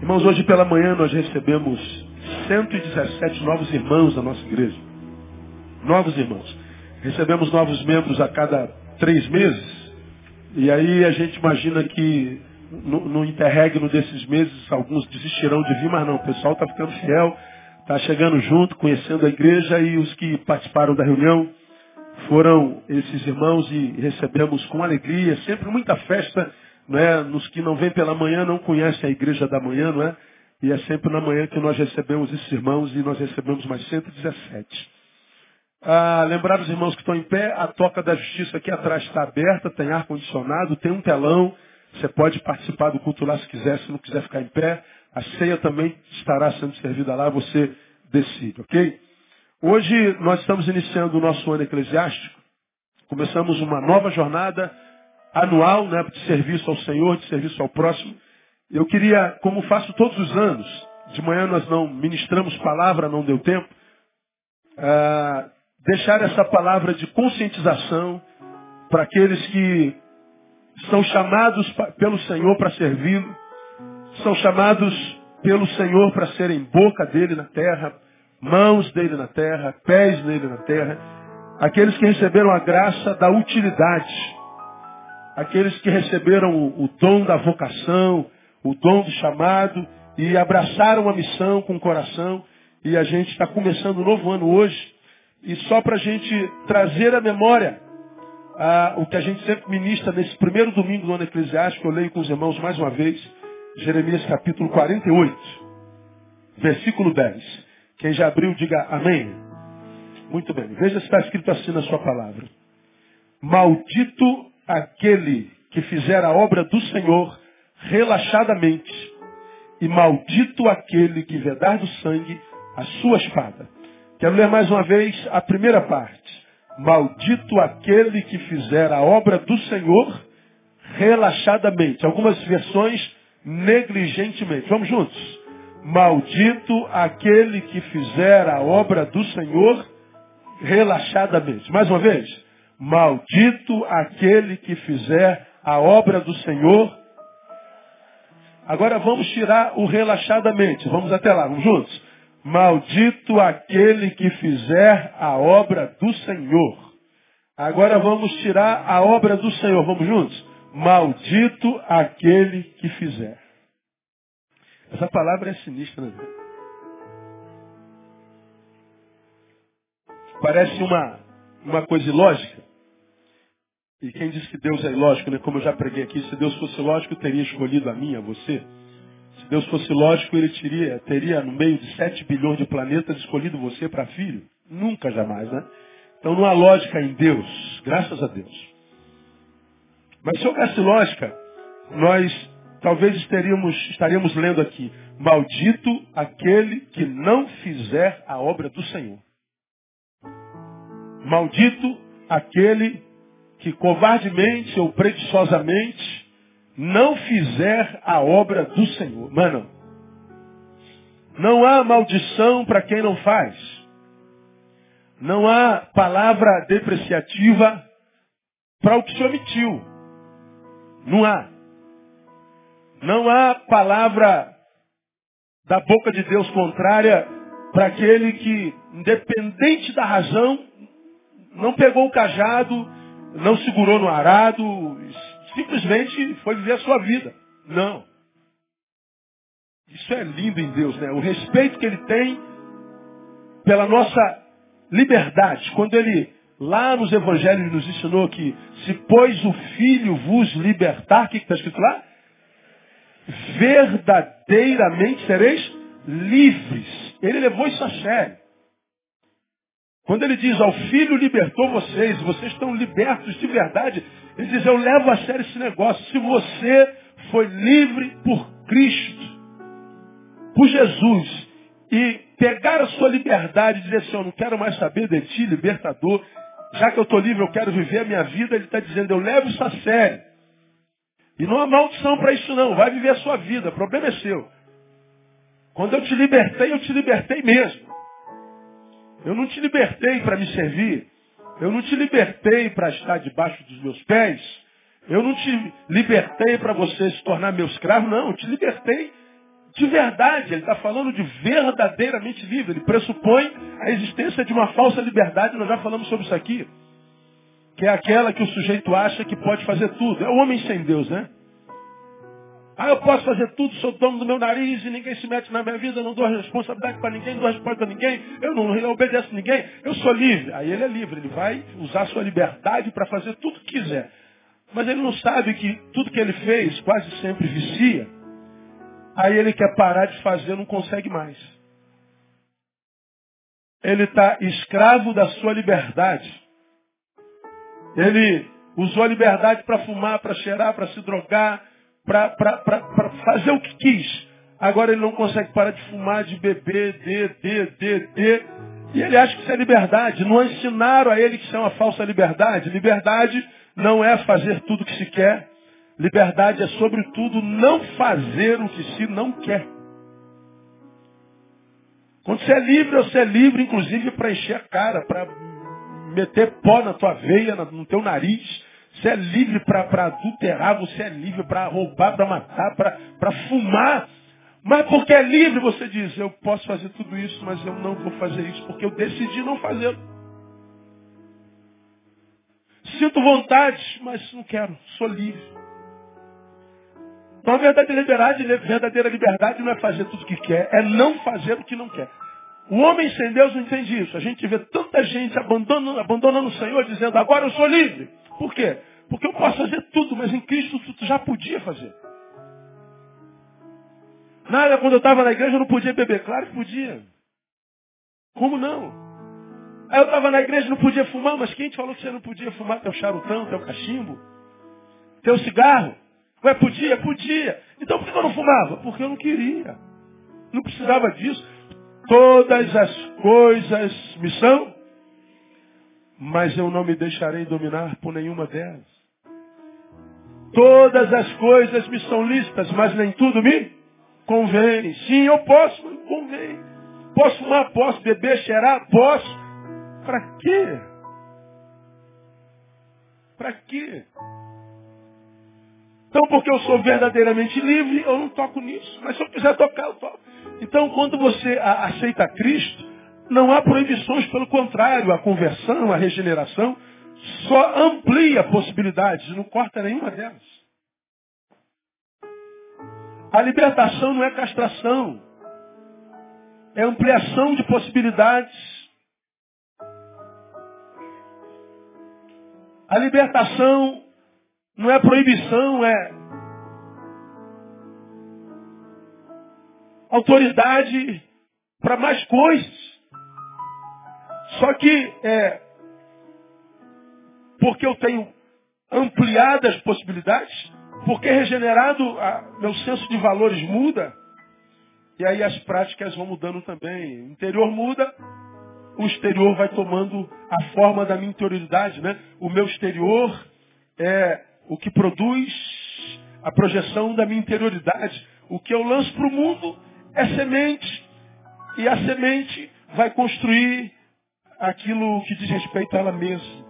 Irmãos, hoje pela manhã nós recebemos 117 novos irmãos na nossa igreja. Novos irmãos. Recebemos novos membros a cada três meses. E aí a gente imagina que no, no interregno desses meses alguns desistirão de vir, mas não, o pessoal está ficando fiel, está chegando junto, conhecendo a igreja e os que participaram da reunião foram esses irmãos e recebemos com alegria, sempre muita festa, não é? Nos que não vêm pela manhã não conhecem a igreja da manhã, não é? E é sempre na manhã que nós recebemos esses irmãos e nós recebemos mais 117. Ah, lembrar os irmãos que estão em pé, a toca da justiça aqui atrás está aberta, tem ar-condicionado, tem um telão, você pode participar do culto lá se quiser, se não quiser ficar em pé. A ceia também estará sendo servida lá, você decide, ok? Hoje nós estamos iniciando o nosso ano eclesiástico. Começamos uma nova jornada anual né, de serviço ao Senhor, de serviço ao próximo. Eu queria, como faço todos os anos, de manhã nós não ministramos palavra, não deu tempo, uh, deixar essa palavra de conscientização para aqueles que são chamados pelo Senhor para servi-lo, são chamados pelo Senhor para serem boca dele na terra, mãos dele na terra, pés dele na terra, aqueles que receberam a graça da utilidade, aqueles que receberam o, o dom da vocação, o dom do chamado e abraçaram a missão com o coração. E a gente está começando um novo ano hoje. E só para a gente trazer a memória o que a gente sempre ministra nesse primeiro domingo do ano eclesiástico, eu leio com os irmãos mais uma vez, Jeremias capítulo 48, versículo 10. Quem já abriu, diga amém. Muito bem. Veja se está escrito assim na sua palavra. Maldito aquele que fizer a obra do Senhor relaxadamente, e maldito aquele que vedar do sangue a sua espada. Quero ler mais uma vez a primeira parte. Maldito aquele que fizer a obra do Senhor relaxadamente. Algumas versões negligentemente. Vamos juntos. Maldito aquele que fizer a obra do Senhor relaxadamente. Mais uma vez. Maldito aquele que fizer a obra do Senhor. Agora vamos tirar o relaxadamente. Vamos até lá, vamos juntos. Maldito aquele que fizer a obra do Senhor. Agora vamos tirar a obra do Senhor. Vamos juntos? Maldito aquele que fizer. Essa palavra é sinistra, né? Parece uma, uma coisa ilógica. E quem diz que Deus é ilógico, né? Como eu já preguei aqui, se Deus fosse lógico, teria escolhido a mim, a você. Se Deus fosse lógico, ele teria, teria no meio de 7 bilhões de planetas escolhido você para filho? Nunca, jamais, né? Então não há lógica em Deus, graças a Deus. Mas se houvesse lógica, nós talvez estaríamos, estaríamos lendo aqui, maldito aquele que não fizer a obra do Senhor. Maldito aquele que covardemente ou preguiçosamente não fizer a obra do Senhor. Mano, não há maldição para quem não faz. Não há palavra depreciativa para o que se omitiu. Não há. Não há palavra da boca de Deus contrária para aquele que, independente da razão, não pegou o cajado, não segurou no arado, simplesmente foi viver a sua vida. Não. Isso é lindo em Deus, né? O respeito que ele tem pela nossa liberdade. Quando ele, lá nos evangelhos, nos ensinou que se pois o Filho vos libertar, o que está escrito lá? Verdadeiramente sereis livres. Ele levou isso a sério. Quando ele diz, ao Filho libertou vocês, vocês estão libertos de verdade, ele diz, eu levo a sério esse negócio. Se você foi livre por Cristo, por Jesus, e pegar a sua liberdade e dizer assim, eu não quero mais saber de ti, libertador, já que eu estou livre, eu quero viver a minha vida, ele está dizendo, eu levo isso a sério. E não há maldição para isso não, vai viver a sua vida, o problema é seu. Quando eu te libertei, eu te libertei mesmo. Eu não te libertei para me servir. Eu não te libertei para estar debaixo dos meus pés. Eu não te libertei para você se tornar meu escravo. Não, eu te libertei de verdade, ele está falando de verdadeiramente livre. Ele pressupõe a existência de uma falsa liberdade, nós já falamos sobre isso aqui. Que é aquela que o sujeito acha que pode fazer tudo. É o homem sem Deus, né? Ah, eu posso fazer tudo, sou dono do meu nariz e ninguém se mete na minha vida, não dou responsabilidade para ninguém, não dou resposta para ninguém, eu não obedeço ninguém, eu sou livre. Aí ele é livre, ele vai usar sua liberdade para fazer tudo que quiser. Mas ele não sabe que tudo que ele fez quase sempre vicia. Aí ele quer parar de fazer, não consegue mais. Ele está escravo da sua liberdade. Ele usou a liberdade para fumar, para cheirar, para se drogar, para fazer o que quis. Agora ele não consegue parar de fumar, de beber, de, de, de, de. E ele acha que isso é liberdade. Não ensinaram a ele que isso é uma falsa liberdade. Liberdade não é fazer tudo o que se quer. Liberdade é, sobretudo, não fazer o que se não quer. Quando você é livre, você é livre, inclusive, para encher a cara, para meter pó na tua veia, no teu nariz, você é livre para adulterar, você é livre para roubar, para matar, para fumar. Mas porque é livre, você diz, eu posso fazer tudo isso, mas eu não vou fazer isso, porque eu decidi não fazê-lo. Sinto vontade, mas não quero, sou livre. Então a verdadeira liberdade, verdadeira liberdade não é fazer tudo o que quer, é não fazer o que não quer. O homem sem Deus não entende isso. A gente vê tanta gente abandonando, abandonando o Senhor, dizendo, agora eu sou livre. Por quê? Porque eu posso fazer tudo, mas em Cristo tu já podia fazer. Nada, quando eu estava na igreja eu não podia beber. Claro que podia. Como não? Aí eu estava na igreja não podia fumar, mas quem te falou que você não podia fumar teu charutão, teu cachimbo? Teu cigarro? Ué, podia? Podia. Então por que eu não fumava? Porque eu não queria. Não precisava disso. Todas as coisas me são mas eu não me deixarei dominar por nenhuma delas. Todas as coisas me são lícitas, mas nem tudo me convém. Sim, eu posso, convém. Posso fumar, posso beber, cheirar, posso. Para quê? Para quê? Então, porque eu sou verdadeiramente livre, eu não toco nisso. Mas se eu quiser tocar, eu toco. Então, quando você aceita Cristo, não há proibições, pelo contrário, a conversão, a regeneração, só amplia possibilidades, não corta nenhuma delas. A libertação não é castração, é ampliação de possibilidades. A libertação não é proibição, é autoridade para mais coisas. Só que, é, porque eu tenho ampliado as possibilidades, porque regenerado, a, meu senso de valores muda, e aí as práticas vão mudando também. O interior muda, o exterior vai tomando a forma da minha interioridade, né? O meu exterior é o que produz a projeção da minha interioridade. O que eu lanço para o mundo é semente. E a semente vai construir aquilo que diz respeito a ela mesma.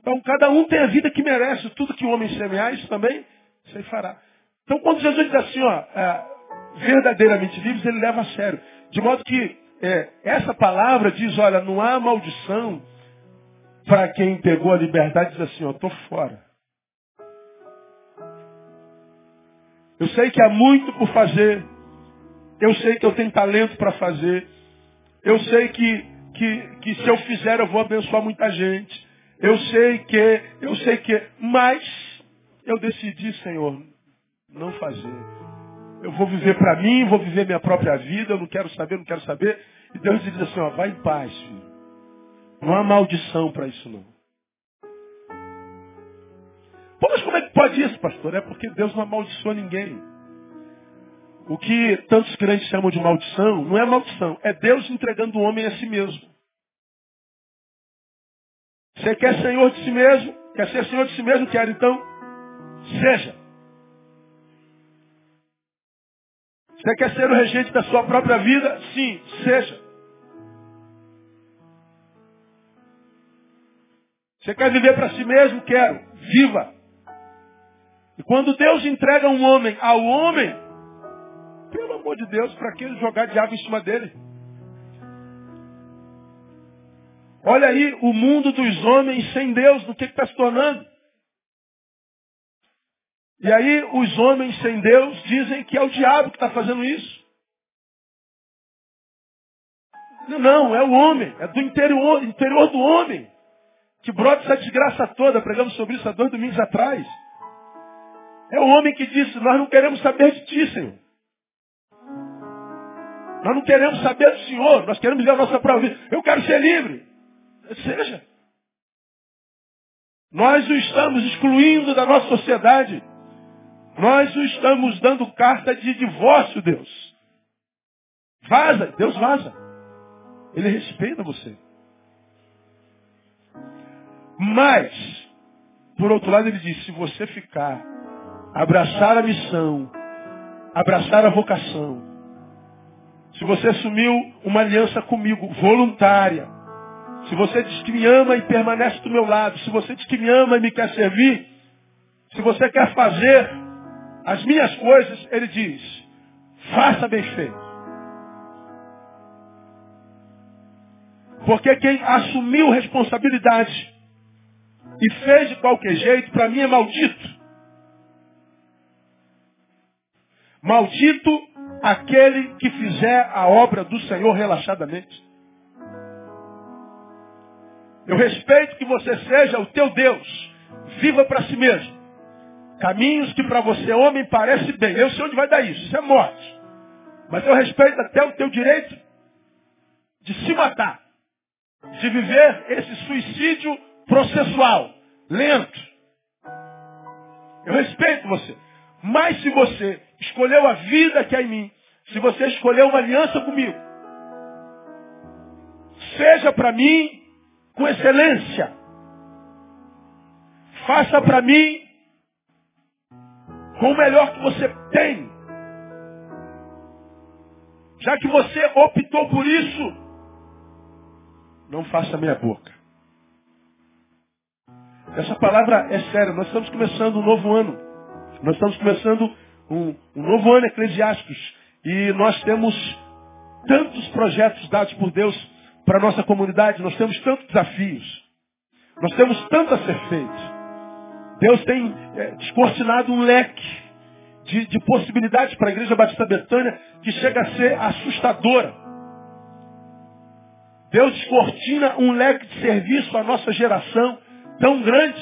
Então, cada um tem a vida que merece. Tudo que o homem semear, isso também você fará. Então, quando Jesus diz assim, ó, é, verdadeiramente livres, ele leva a sério. De modo que é, essa palavra diz, olha, não há maldição para quem pegou a liberdade diz assim, ó, estou fora. Eu sei que há muito por fazer. Eu sei que eu tenho talento para fazer. Eu sei que que, que se eu fizer eu vou abençoar muita gente. Eu sei que, eu sei que, mas eu decidi, Senhor, não fazer. Eu vou viver para mim, vou viver minha própria vida, eu não quero saber, não quero saber. E Deus diz assim, ó, vai em paz, filho. Não há maldição para isso não. Pô, mas como é que pode isso, pastor? É porque Deus não amaldiçoa ninguém. O que tantos crentes chamam de maldição, não é maldição, é Deus entregando o homem a si mesmo. Você quer senhor de si mesmo? Quer ser senhor de si mesmo? Quer então? Seja. Você quer ser o regente da sua própria vida? Sim, seja. Você quer viver para si mesmo? Quero. Viva. E quando Deus entrega um homem ao homem, pelo amor de Deus, para que jogar diabo em cima dele? Olha aí o mundo dos homens sem Deus, do que está se tornando. E aí os homens sem Deus dizem que é o diabo que está fazendo isso. Não, é o homem, é do interior, interior do homem, que brota essa desgraça toda. Pregamos sobre isso há dois domingos atrás. É o homem que disse, nós não queremos saber de ti, Senhor. Nós não queremos saber do Senhor, nós queremos ver a nossa própria vida. Eu quero ser livre. Seja. Nós o estamos excluindo da nossa sociedade. Nós o estamos dando carta de divórcio, Deus. Vaza, Deus vaza. Ele respeita você. Mas, por outro lado, ele diz, se você ficar, abraçar a missão, abraçar a vocação, se você assumiu uma aliança comigo, voluntária, se você diz que me ama e permanece do meu lado, se você diz que me ama e me quer servir, se você quer fazer as minhas coisas, ele diz, faça bem feito. Porque quem assumiu responsabilidade e fez de qualquer jeito, para mim é maldito. Maldito aquele que fizer a obra do Senhor relaxadamente. Eu respeito que você seja o teu Deus. Viva para si mesmo. Caminhos que para você, homem, parece bem. Eu sei onde vai dar isso. Isso é morte. Mas eu respeito até o teu direito de se matar. De viver esse suicídio processual. Lento. Eu respeito você. Mas se você escolheu a vida que há em mim, se você escolheu uma aliança comigo, seja para mim com excelência. Faça para mim com o melhor que você tem. Já que você optou por isso, não faça meia boca. Essa palavra é séria. Nós estamos começando um novo ano. Nós estamos começando um, um novo ano eclesiásticos. E nós temos tantos projetos dados por Deus para a nossa comunidade, nós temos tantos desafios. Nós temos tanto a ser feito. Deus tem é, descortinado um leque de, de possibilidades para a Igreja Batista Betânia que chega a ser assustadora. Deus descortina um leque de serviço à nossa geração tão grande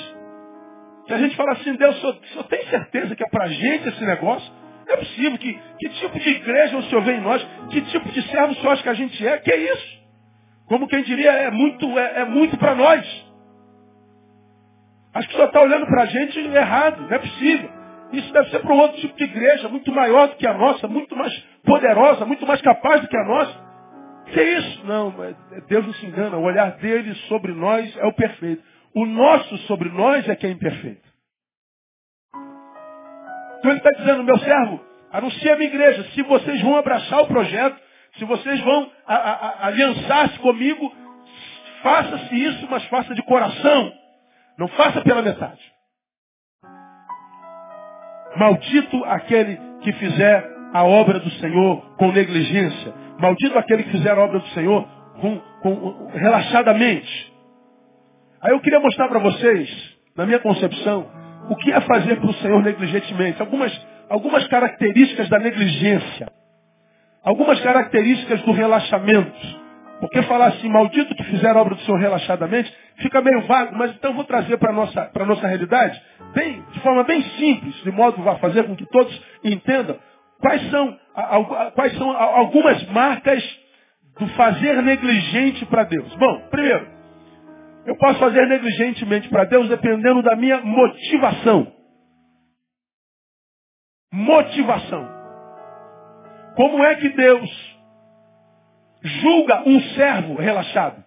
que a gente fala assim, Deus, o senhor tem certeza que é para a gente esse negócio? Não é possível. Que, que tipo de igreja o Senhor vê em nós? Que tipo de servo o Senhor acha que a gente é? Que é isso? Como quem diria, é muito, é, é muito para nós. Acho que Senhor está olhando para a gente errado, não é possível. Isso deve ser para um outro tipo de igreja, muito maior do que a nossa, muito mais poderosa, muito mais capaz do que a nossa. Que é isso? Não, Deus não se engana. O olhar dele sobre nós é o perfeito. O nosso sobre nós é que é imperfeito. Então ele está dizendo, meu servo, anuncia a minha igreja. Se vocês vão abraçar o projeto, se vocês vão aliançar-se comigo, faça-se isso, mas faça de coração. Não faça pela metade. Maldito aquele que fizer a obra do Senhor com negligência. Maldito aquele que fizer a obra do Senhor com, com, relaxadamente. Aí eu queria mostrar para vocês, na minha concepção, o que é fazer para o Senhor negligentemente. Algumas, algumas características da negligência algumas características do relaxamento. Porque falar assim, maldito que fizer a obra do Senhor relaxadamente, fica meio vago, mas então vou trazer para a nossa, nossa realidade, bem, de forma bem simples, de modo a fazer com que todos entendam quais são, quais são algumas marcas do fazer negligente para Deus. Bom, primeiro, eu posso fazer negligentemente para Deus dependendo da minha motivação. Motivação. Como é que Deus julga um servo relaxado?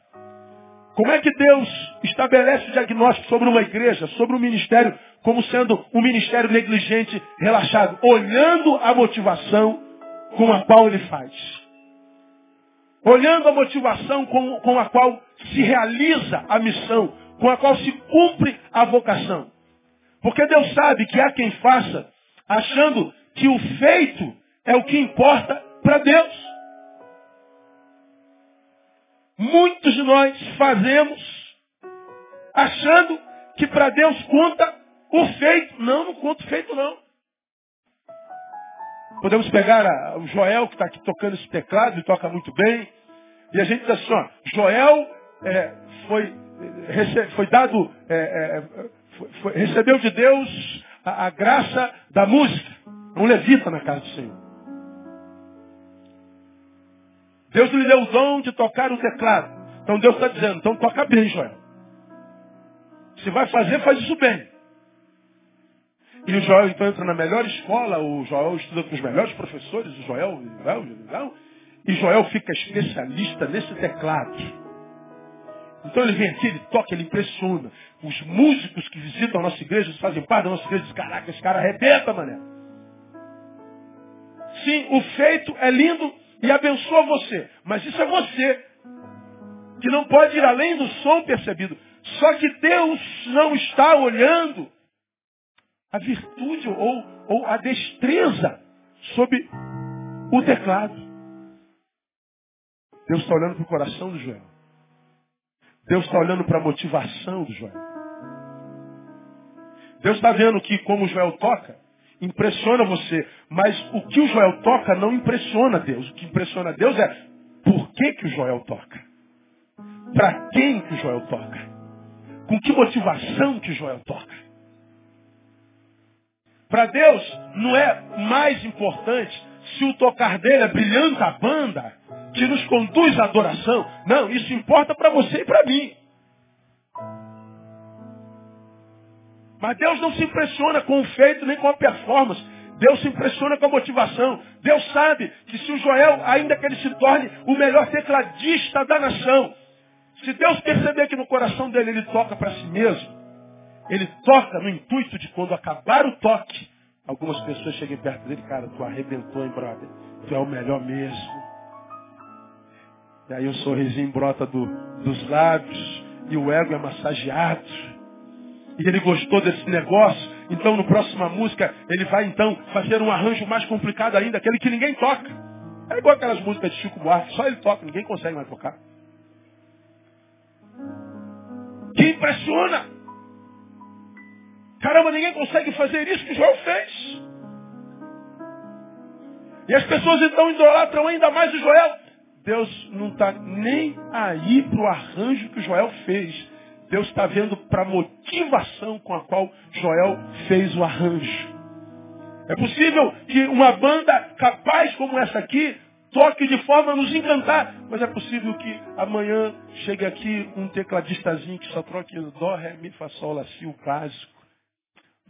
Como é que Deus estabelece o diagnóstico sobre uma igreja, sobre um ministério, como sendo um ministério negligente, relaxado? Olhando a motivação com a qual ele faz. Olhando a motivação com, com a qual se realiza a missão, com a qual se cumpre a vocação. Porque Deus sabe que há quem faça achando que o feito é o que importa para Deus. Muitos de nós fazemos achando que para Deus conta o feito. Não, não conta o feito não. Podemos pegar a, o Joel, que está aqui tocando esse teclado, e toca muito bem. E a gente diz assim, ó, Joel é, foi, rece, foi dado, é, é, foi, foi, recebeu de Deus a, a graça da música. Um levita na casa do Senhor. Deus lhe deu o dom de tocar o teclado. Então Deus está dizendo, então toca bem, Joel. Se vai fazer, faz isso bem. E o Joel então entra na melhor escola, o Joel estuda com os melhores professores, o Joel, o Joel, o Joel e Joel fica especialista nesse teclado. Então ele vem aqui, ele toca, ele impressiona. Os músicos que visitam a nossa igreja, fazem parte da nossa igreja, dizem, caraca, esse cara arrebenta, mané. Sim, o feito é lindo e abençoa você. Mas isso é você, que não pode ir além do som percebido. Só que Deus não está olhando a virtude ou, ou a destreza sob o teclado. Deus está olhando para o coração do Joel. Deus está olhando para a motivação do Joel. Deus está vendo que como o Joel toca, impressiona você. Mas o que o Joel toca não impressiona Deus. O que impressiona Deus é por que, que o Joel toca. Para quem que o Joel toca. Com que motivação que o Joel toca. Para Deus não é mais importante se o tocar dele é brilhante a banda, que nos conduz à adoração. Não, isso importa para você e para mim. Mas Deus não se impressiona com o feito nem com a performance. Deus se impressiona com a motivação. Deus sabe que se o Joel, ainda que ele se torne o melhor tecladista da nação, se Deus perceber que no coração dele ele toca para si mesmo, ele toca no intuito de quando acabar o toque, algumas pessoas cheguem perto dele, cara, tu arrebentou, hein, brother? Tu é o melhor mesmo. E aí o sorrisinho brota do, dos lábios e o ego é massageado. E ele gostou desse negócio, então no próxima música ele vai então fazer um arranjo mais complicado ainda, aquele que ninguém toca. É igual aquelas músicas de Chico Buarque, só ele toca, ninguém consegue mais tocar. Que impressiona! Caramba, ninguém consegue fazer isso que Joel fez. E as pessoas então idolatram ainda mais o Joel. Deus não está nem aí para o arranjo que o Joel fez. Deus está vendo para a motivação com a qual Joel fez o arranjo. É possível que uma banda capaz como essa aqui toque de forma a nos encantar, mas é possível que amanhã chegue aqui um tecladistazinho que só troque dó, ré, mi, fá, sol, lá, si, o clássico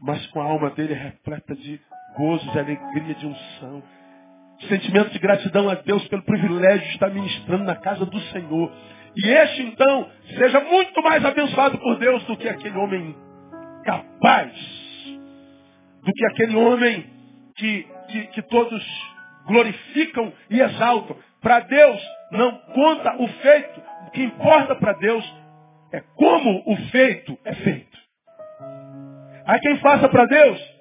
mas com a alma dele repleta de gozo, de alegria, de unção. Sentimento de gratidão a Deus pelo privilégio de estar ministrando na casa do Senhor. E este, então, seja muito mais abençoado por Deus do que aquele homem capaz, do que aquele homem que, que, que todos glorificam e exaltam. Para Deus não conta o feito, o que importa para Deus é como o feito é feito. Há quem faça para Deus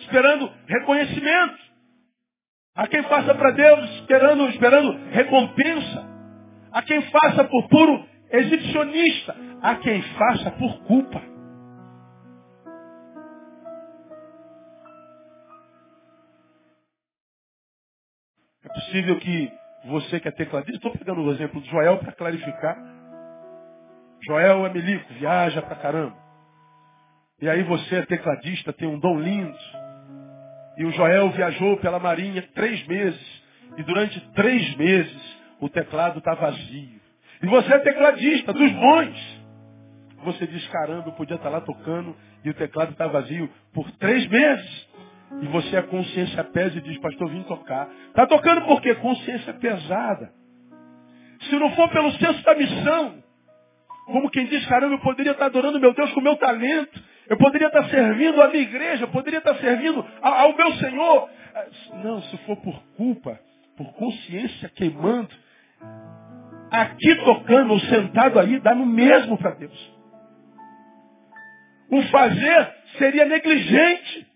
esperando reconhecimento. Há quem faça para Deus esperando, esperando recompensa. Há quem faça por puro exibicionista. Há quem faça por culpa. É possível que você que é tecladista, estou pegando o exemplo de Joel para clarificar. Joel é milico, viaja pra caramba. E aí você é tecladista, tem um dom lindo. E o Joel viajou pela marinha três meses. E durante três meses o teclado está vazio. E você é tecladista, dos bons. Você diz, caramba, eu podia estar tá lá tocando e o teclado está vazio por três meses. E você, a consciência pesa e diz, pastor, vim tocar. Está tocando por quê? Consciência pesada. Se não for pelo senso da missão, como quem diz, caramba, eu poderia estar tá adorando meu Deus com o meu talento. Eu poderia estar servindo a minha igreja, eu poderia estar servindo ao meu Senhor. Não, se for por culpa, por consciência queimando, aqui tocando ou sentado aí, dá no mesmo para Deus. O fazer seria negligente.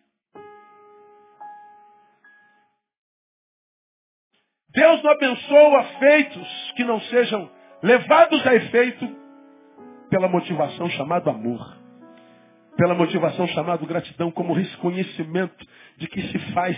Deus não abençoa feitos que não sejam levados a efeito pela motivação chamada amor. Pela motivação chamada gratidão, como reconhecimento de que se faz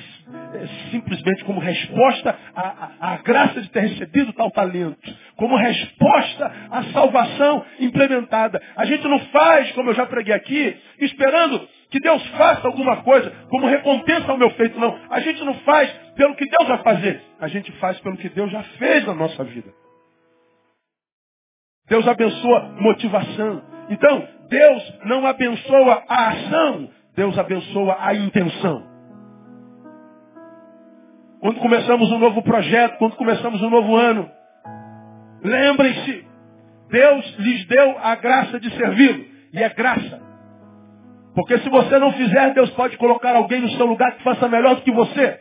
é, simplesmente como resposta à, à, graça de ter recebido tal talento, como resposta à salvação implementada. A gente não faz, como eu já preguei aqui, esperando que Deus faça alguma coisa como recompensa ao meu feito, não. A gente não faz pelo que Deus vai fazer, a gente faz pelo que Deus já fez na nossa vida. Deus abençoa motivação. Então, Deus não abençoa a ação, Deus abençoa a intenção. Quando começamos um novo projeto, quando começamos um novo ano, lembrem-se, Deus lhes deu a graça de servi-lo. E é graça. Porque se você não fizer, Deus pode colocar alguém no seu lugar que faça melhor do que você.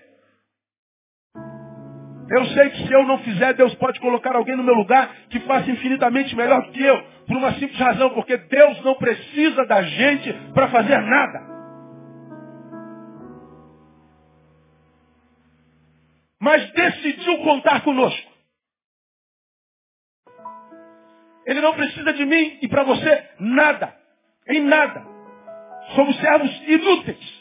Eu sei que se eu não fizer, Deus pode colocar alguém no meu lugar que faça infinitamente melhor do que eu. Por uma simples razão, porque Deus não precisa da gente para fazer nada. mas decidiu contar conosco. Ele não precisa de mim e para você nada, em nada. Somos servos inúteis.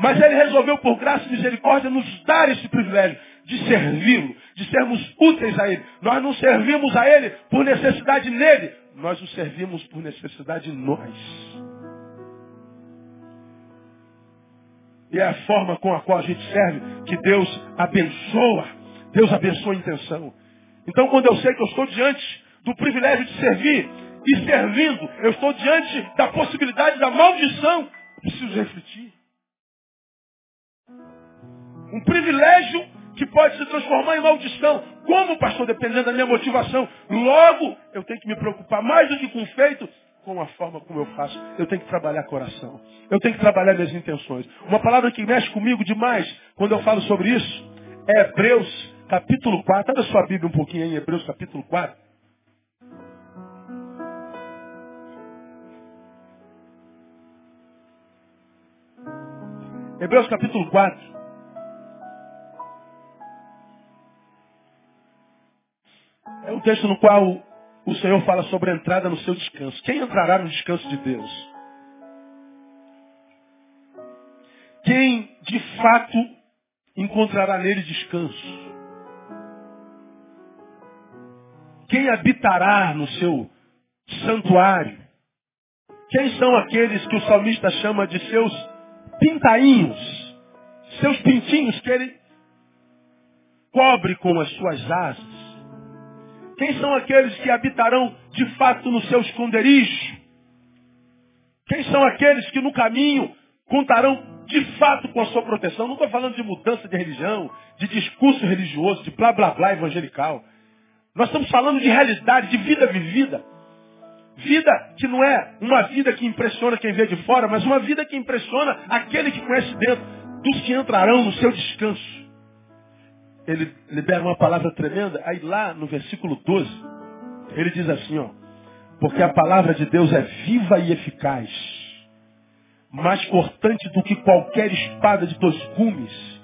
Mas ele resolveu, por graça e misericórdia, nos dar esse privilégio de servi-lo, de sermos úteis a ele. Nós não servimos a ele por necessidade nele, nós o servimos por necessidade em nós. E é a forma com a qual a gente serve que Deus abençoa. Deus abençoa a intenção. Então, quando eu sei que eu estou diante do privilégio de servir e servindo, eu estou diante da possibilidade da maldição, eu preciso refletir. Um privilégio que pode se transformar em maldição. Como, pastor, dependendo da minha motivação. Logo, eu tenho que me preocupar mais do que com o feito, com a forma como eu faço. Eu tenho que trabalhar coração. Eu tenho que trabalhar minhas intenções. Uma palavra que mexe comigo demais quando eu falo sobre isso é Hebreus capítulo 4. Abre a sua Bíblia um pouquinho aí, Hebreus capítulo 4. Hebreus capítulo 4. É um texto no qual o Senhor fala sobre a entrada no seu descanso. Quem entrará no descanso de Deus? Quem de fato encontrará nele descanso? Quem habitará no seu santuário? Quem são aqueles que o salmista chama de seus pintainhos? Seus pintinhos que ele cobre com as suas asas? Quem são aqueles que habitarão de fato no seu esconderijo? Quem são aqueles que no caminho contarão de fato com a sua proteção? Não estou falando de mudança de religião, de discurso religioso, de blá blá blá evangelical. Nós estamos falando de realidade, de vida vivida. Vida que não é uma vida que impressiona quem vê de fora, mas uma vida que impressiona aquele que conhece dentro, dos que entrarão no seu descanso ele libera uma palavra tremenda. Aí lá no versículo 12, ele diz assim, ó. Porque a palavra de Deus é viva e eficaz, mais cortante do que qualquer espada de dois gumes,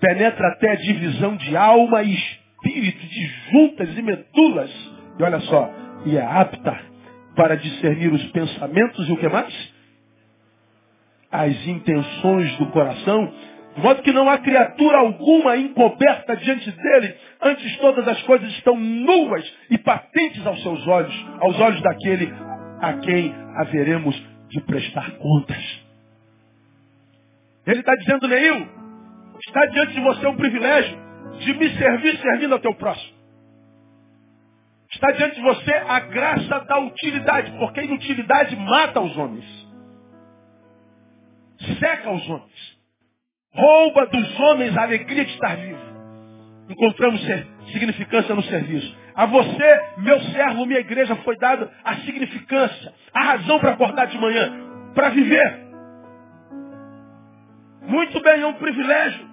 penetra até a divisão de alma e espírito, de juntas e medulas, e olha só, e é apta para discernir os pensamentos e o que mais? As intenções do coração, de modo que não há criatura alguma encoberta diante dele, antes todas as coisas estão nuas e patentes aos seus olhos, aos olhos daquele a quem haveremos de prestar contas. Ele está dizendo, Neil, está diante de você um privilégio de me servir servindo ao teu próximo. Está diante de você a graça da utilidade, porque a inutilidade mata os homens. Seca os homens rouba dos homens a alegria de estar vivo. Encontramos significância no serviço. A você, meu servo, minha igreja, foi dada a significância, a razão para acordar de manhã, para viver. Muito bem, é um privilégio.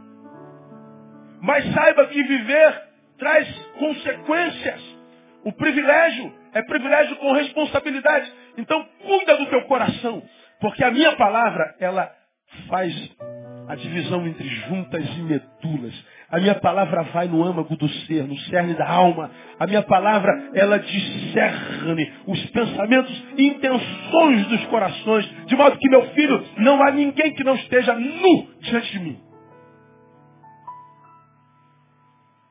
Mas saiba que viver traz consequências. O privilégio é privilégio com responsabilidade. Então cuida do teu coração, porque a minha palavra, ela faz a divisão entre juntas e medulas. A minha palavra vai no âmago do ser, no cerne da alma. A minha palavra, ela discerne os pensamentos e intenções dos corações, de modo que, meu filho, não há ninguém que não esteja nu diante de mim.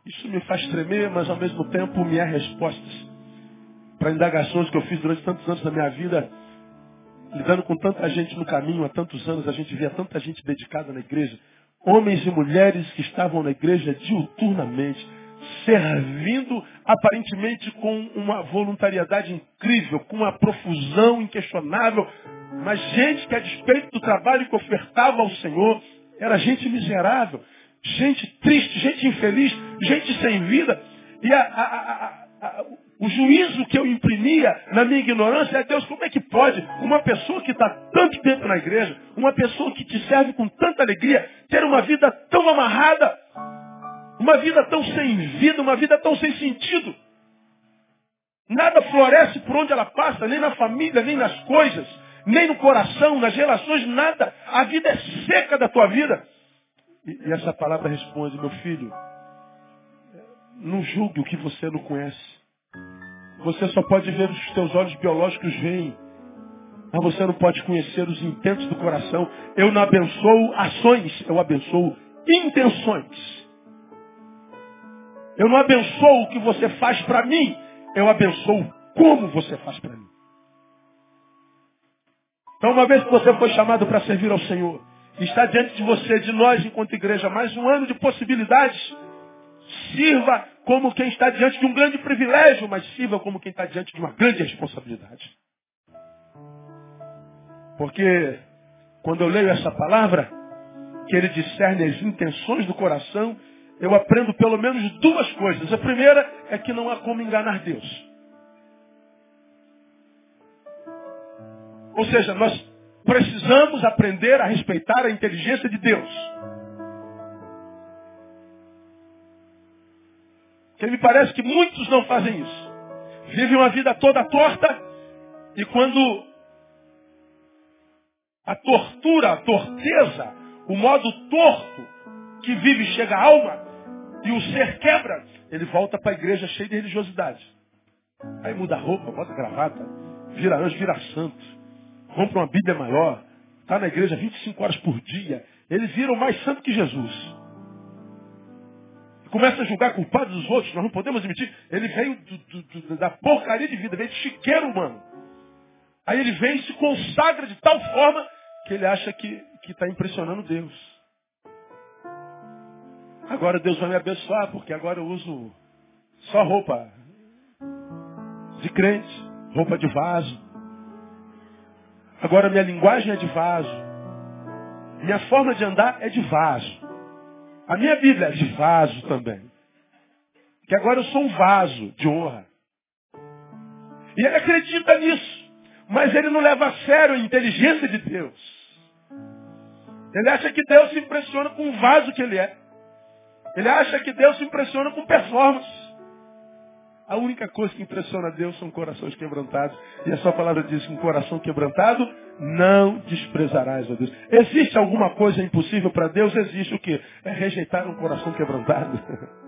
Isso me faz tremer, mas ao mesmo tempo me há respostas para indagações que eu fiz durante tantos anos da minha vida, lidando com tanta gente no caminho, há tantos anos a gente via tanta gente dedicada na igreja, homens e mulheres que estavam na igreja diuturnamente, servindo aparentemente com uma voluntariedade incrível, com uma profusão inquestionável, mas gente que a despeito do trabalho que ofertava ao Senhor, era gente miserável, gente triste, gente infeliz, gente sem vida. E a, a, a, o juízo que eu imprimia na minha ignorância é Deus, como é que pode uma pessoa que está tanto tempo na igreja, uma pessoa que te serve com tanta alegria, ter uma vida tão amarrada, uma vida tão sem vida, uma vida tão sem sentido. Nada floresce por onde ela passa, nem na família, nem nas coisas, nem no coração, nas relações, nada. A vida é seca da tua vida. E, essa palavra responde, meu filho, não julgue o que você não conhece. Você só pode ver os teus olhos biológicos veem. Mas você não pode conhecer os intentos do coração. Eu não abençoo ações, eu abençoo intenções. Eu não abençoo o que você faz para mim, eu abençoo como você faz para mim. Então, uma vez que você foi chamado para servir ao Senhor, está diante de você, de nós, enquanto igreja, mais um ano de possibilidades, sirva como quem está diante de um grande privilégio, mas sirva como quem está diante de uma grande responsabilidade. Porque quando eu leio essa palavra, que ele discerne as intenções do coração, eu aprendo pelo menos duas coisas. A primeira é que não há como enganar Deus. Ou seja, nós precisamos aprender a respeitar a inteligência de Deus. Porque me parece que muitos não fazem isso. Vivem uma vida toda torta e quando a tortura, a torteza, o modo torto que vive chega à alma e o ser quebra, ele volta para a igreja cheio de religiosidade. Aí muda a roupa, bota gravata, vira anjo, vira santo, compra uma Bíblia maior, está na igreja 25 horas por dia. Ele vira o mais santo que Jesus começa a julgar culpados dos outros, nós não podemos admitir. Ele veio do, do, do, da porcaria de vida, veio de chiqueiro humano. Aí ele vem e se consagra de tal forma que ele acha que está impressionando Deus. Agora Deus vai me abençoar, porque agora eu uso só roupa de crente, roupa de vaso. Agora minha linguagem é de vaso. Minha forma de andar é de vaso. A minha Bíblia é de vaso também. Que agora eu sou um vaso de honra. E ele acredita nisso. Mas ele não leva a sério a inteligência de Deus. Ele acha que Deus se impressiona com o vaso que ele é. Ele acha que Deus se impressiona com performance. A única coisa que impressiona Deus são corações quebrantados. E a sua palavra diz que um coração quebrantado não desprezarás a Deus. Existe alguma coisa impossível para Deus? Existe o quê? É rejeitar um coração quebrantado.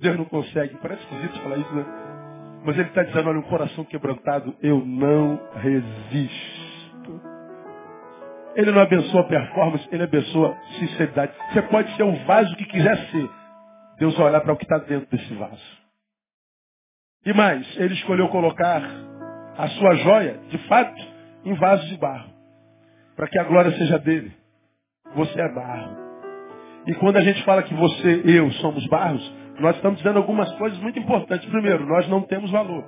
Deus não consegue. Parece esquisito falar isso, né? Mas ele está dizendo, olha, um coração quebrantado, eu não resisto. Ele não abençoa performance, ele abençoa sinceridade. Você pode ser o vaso que quiser ser. Deus vai olhar para o que está dentro desse vaso. E mais, ele escolheu colocar a sua joia, de fato, em vasos de barro. Para que a glória seja dele. Você é barro. E quando a gente fala que você, eu, somos barros, nós estamos dizendo algumas coisas muito importantes. Primeiro, nós não temos valor.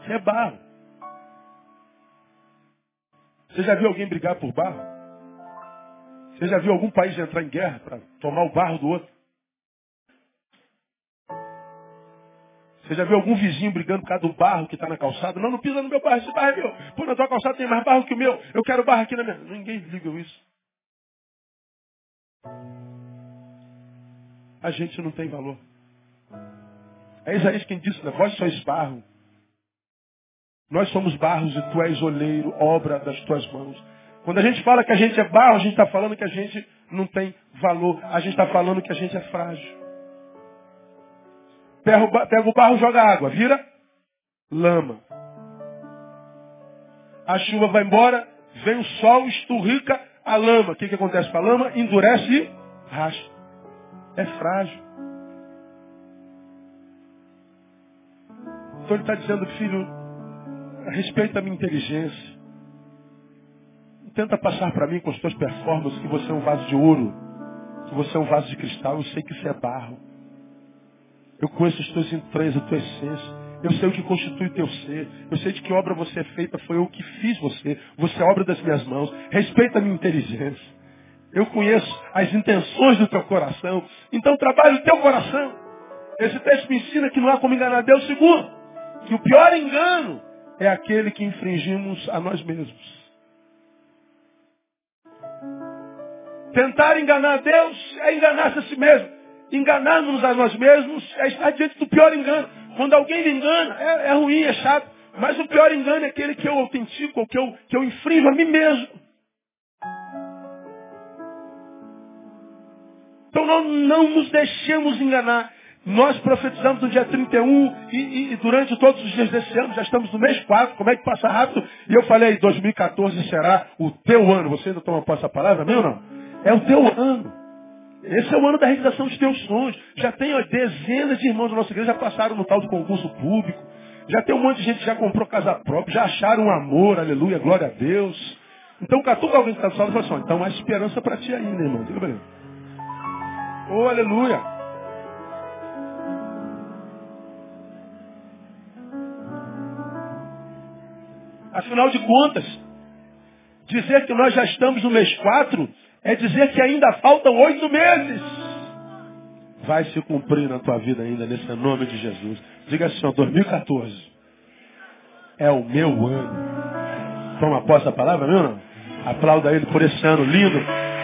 Você é barro. Você já viu alguém brigar por barro? Você já viu algum país entrar em guerra para tomar o barro do outro? Você já viu algum vizinho brigando por causa do barro que está na calçada? Não, não pisa no meu barro, esse barro é meu. Pô, na tua calçada tem mais barro que o meu. Eu quero barro aqui na minha. Ninguém liga isso. A gente não tem valor. É Isaías quem disse, né? Vós sois barro. Nós somos barros e tu és oleiro, obra das tuas mãos. Quando a gente fala que a gente é barro, a gente está falando que a gente não tem valor. A gente está falando que a gente é frágil. Pega o barro, joga água, vira lama. A chuva vai embora, vem o sol, esturrica a lama. O que, que acontece com a lama? Endurece e racha. É frágil. Então ele está dizendo, filho, respeita a minha inteligência. Tenta passar para mim com as tuas performances que você é um vaso de ouro, que você é um vaso de cristal. Eu sei que isso é barro. Eu conheço os teus entranhas, a tua essência. Eu sei o que constitui o teu ser. Eu sei de que obra você é feita. Foi eu que fiz você. Você é obra das minhas mãos. Respeita a minha inteligência. Eu conheço as intenções do teu coração. Então trabalhe o teu coração. Esse texto me ensina que não há como enganar Deus. Segundo, que o pior engano é aquele que infringimos a nós mesmos. Tentar enganar Deus é enganar-se a si mesmo. Enganarmos a nós mesmos é estar diante do pior engano. Quando alguém me engana, é, é ruim, é chato. Mas o pior engano é aquele que eu autentico, que eu, que eu infringo a mim mesmo. Então não, não nos deixemos enganar. Nós profetizamos no dia 31 e, e, e durante todos os dias desse ano, já estamos no mês 4, como é que passa rápido? E eu falei, 2014 será o teu ano. Você ainda toma posse a palavra, meu não? É o teu ano. Esse é o ano da realização dos teus sonhos. Já tem ó, dezenas de irmãos da nossa igreja já passaram no tal do concurso público. Já tem um monte de gente que já comprou casa própria, já acharam amor, aleluia, glória a Deus. Então, catuca alguém que está lado e fala assim, então há esperança para ti ainda, irmão. Diga para ele. Oh, aleluia. Afinal de contas, dizer que nós já estamos no mês 4 é dizer que ainda faltam oito meses. Vai se cumprir na tua vida ainda, nesse nome de Jesus. Diga assim, ó, 2014 é o meu ano. Toma posse da palavra, meu não? Aplauda ele por esse ano lindo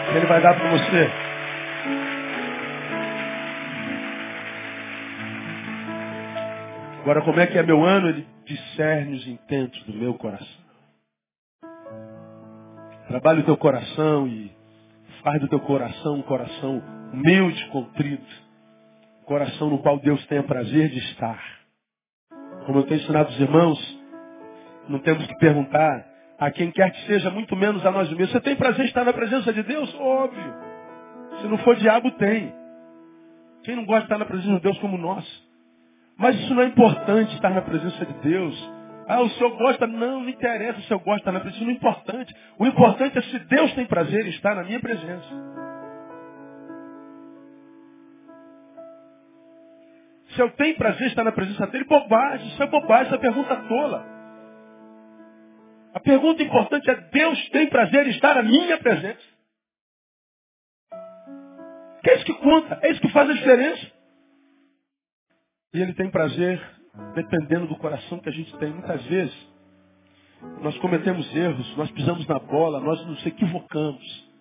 que ele vai dar para você. Agora, como é que é meu ano? Ele discerne os intentos do meu coração. Trabalhe o teu coração e faz do teu coração um coração humilde, contrito. Coração no qual Deus tenha prazer de estar. Como eu tenho ensinado os irmãos, não temos que perguntar a quem quer que seja, muito menos a nós mesmos. Você tem prazer de estar na presença de Deus? Óbvio. Se não for diabo, tem. Quem não gosta de estar na presença de Deus como nós? Mas isso não é importante estar na presença de Deus. Ah, o senhor gosta? Não, não interessa se eu gosto presença. Isso não é importante. O importante é se Deus tem prazer em estar na minha presença. Se eu tenho prazer em estar na presença dele, bobagem. Isso é bobagem, essa é pergunta tola. A pergunta importante é, Deus tem prazer em estar na minha presença? Que é isso que conta, é isso que faz a diferença. E ele tem prazer dependendo do coração que a gente tem. Muitas vezes, nós cometemos erros, nós pisamos na bola, nós nos equivocamos.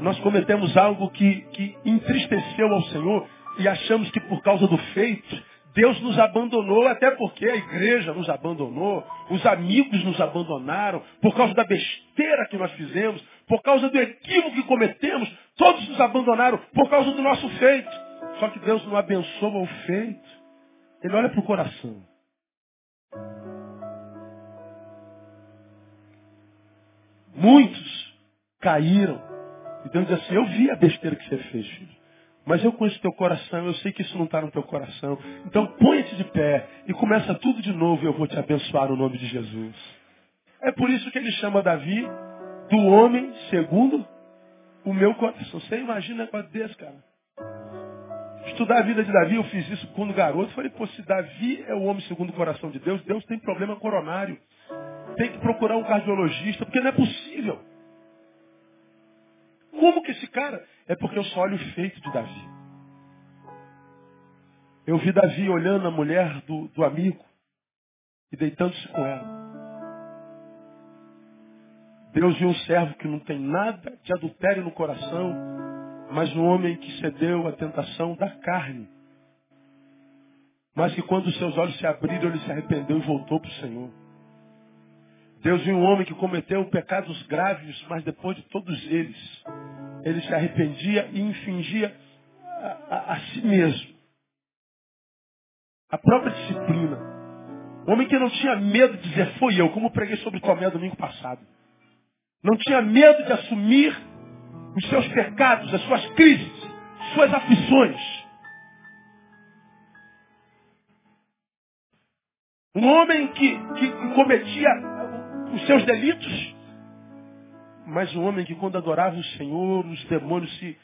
Nós cometemos algo que, que entristeceu ao Senhor e achamos que por causa do feito, Deus nos abandonou, até porque a igreja nos abandonou, os amigos nos abandonaram, por causa da besteira que nós fizemos, por causa do equívoco que cometemos, todos nos abandonaram por causa do nosso feito. Só que Deus não abençoa o feito. Ele olha para o coração. Muitos caíram. E Deus diz assim, eu vi a besteira que você fez, filho. Mas eu conheço teu coração, eu sei que isso não está no teu coração. Então põe-te de pé e começa tudo de novo e eu vou te abençoar no nome de Jesus. É por isso que ele chama Davi do homem segundo o meu coração. Você imagina negócio desse, cara? Estudar a vida de Davi, eu fiz isso quando garoto. Falei, pô, se Davi é o homem segundo o coração de Deus, Deus tem problema coronário. Tem que procurar um cardiologista, porque não é possível. Como que esse cara? É porque eu só olho o feito de Davi. Eu vi Davi olhando a mulher do, do amigo e deitando-se com ela. Deus viu um servo que não tem nada de adultério no coração, mas um homem que cedeu à tentação da carne. Mas que quando seus olhos se abriram, ele se arrependeu e voltou para o Senhor. Deus viu um homem que cometeu pecados graves, mas depois de todos eles, ele se arrependia e infringia a, a, a si mesmo. A própria disciplina. Um homem que não tinha medo de dizer, foi eu, como preguei sobre Tomé domingo passado. Não tinha medo de assumir os seus pecados, as suas crises, suas aflições. Um homem que, que cometia os seus delitos, mas um homem que quando adorava o Senhor, os demônios se,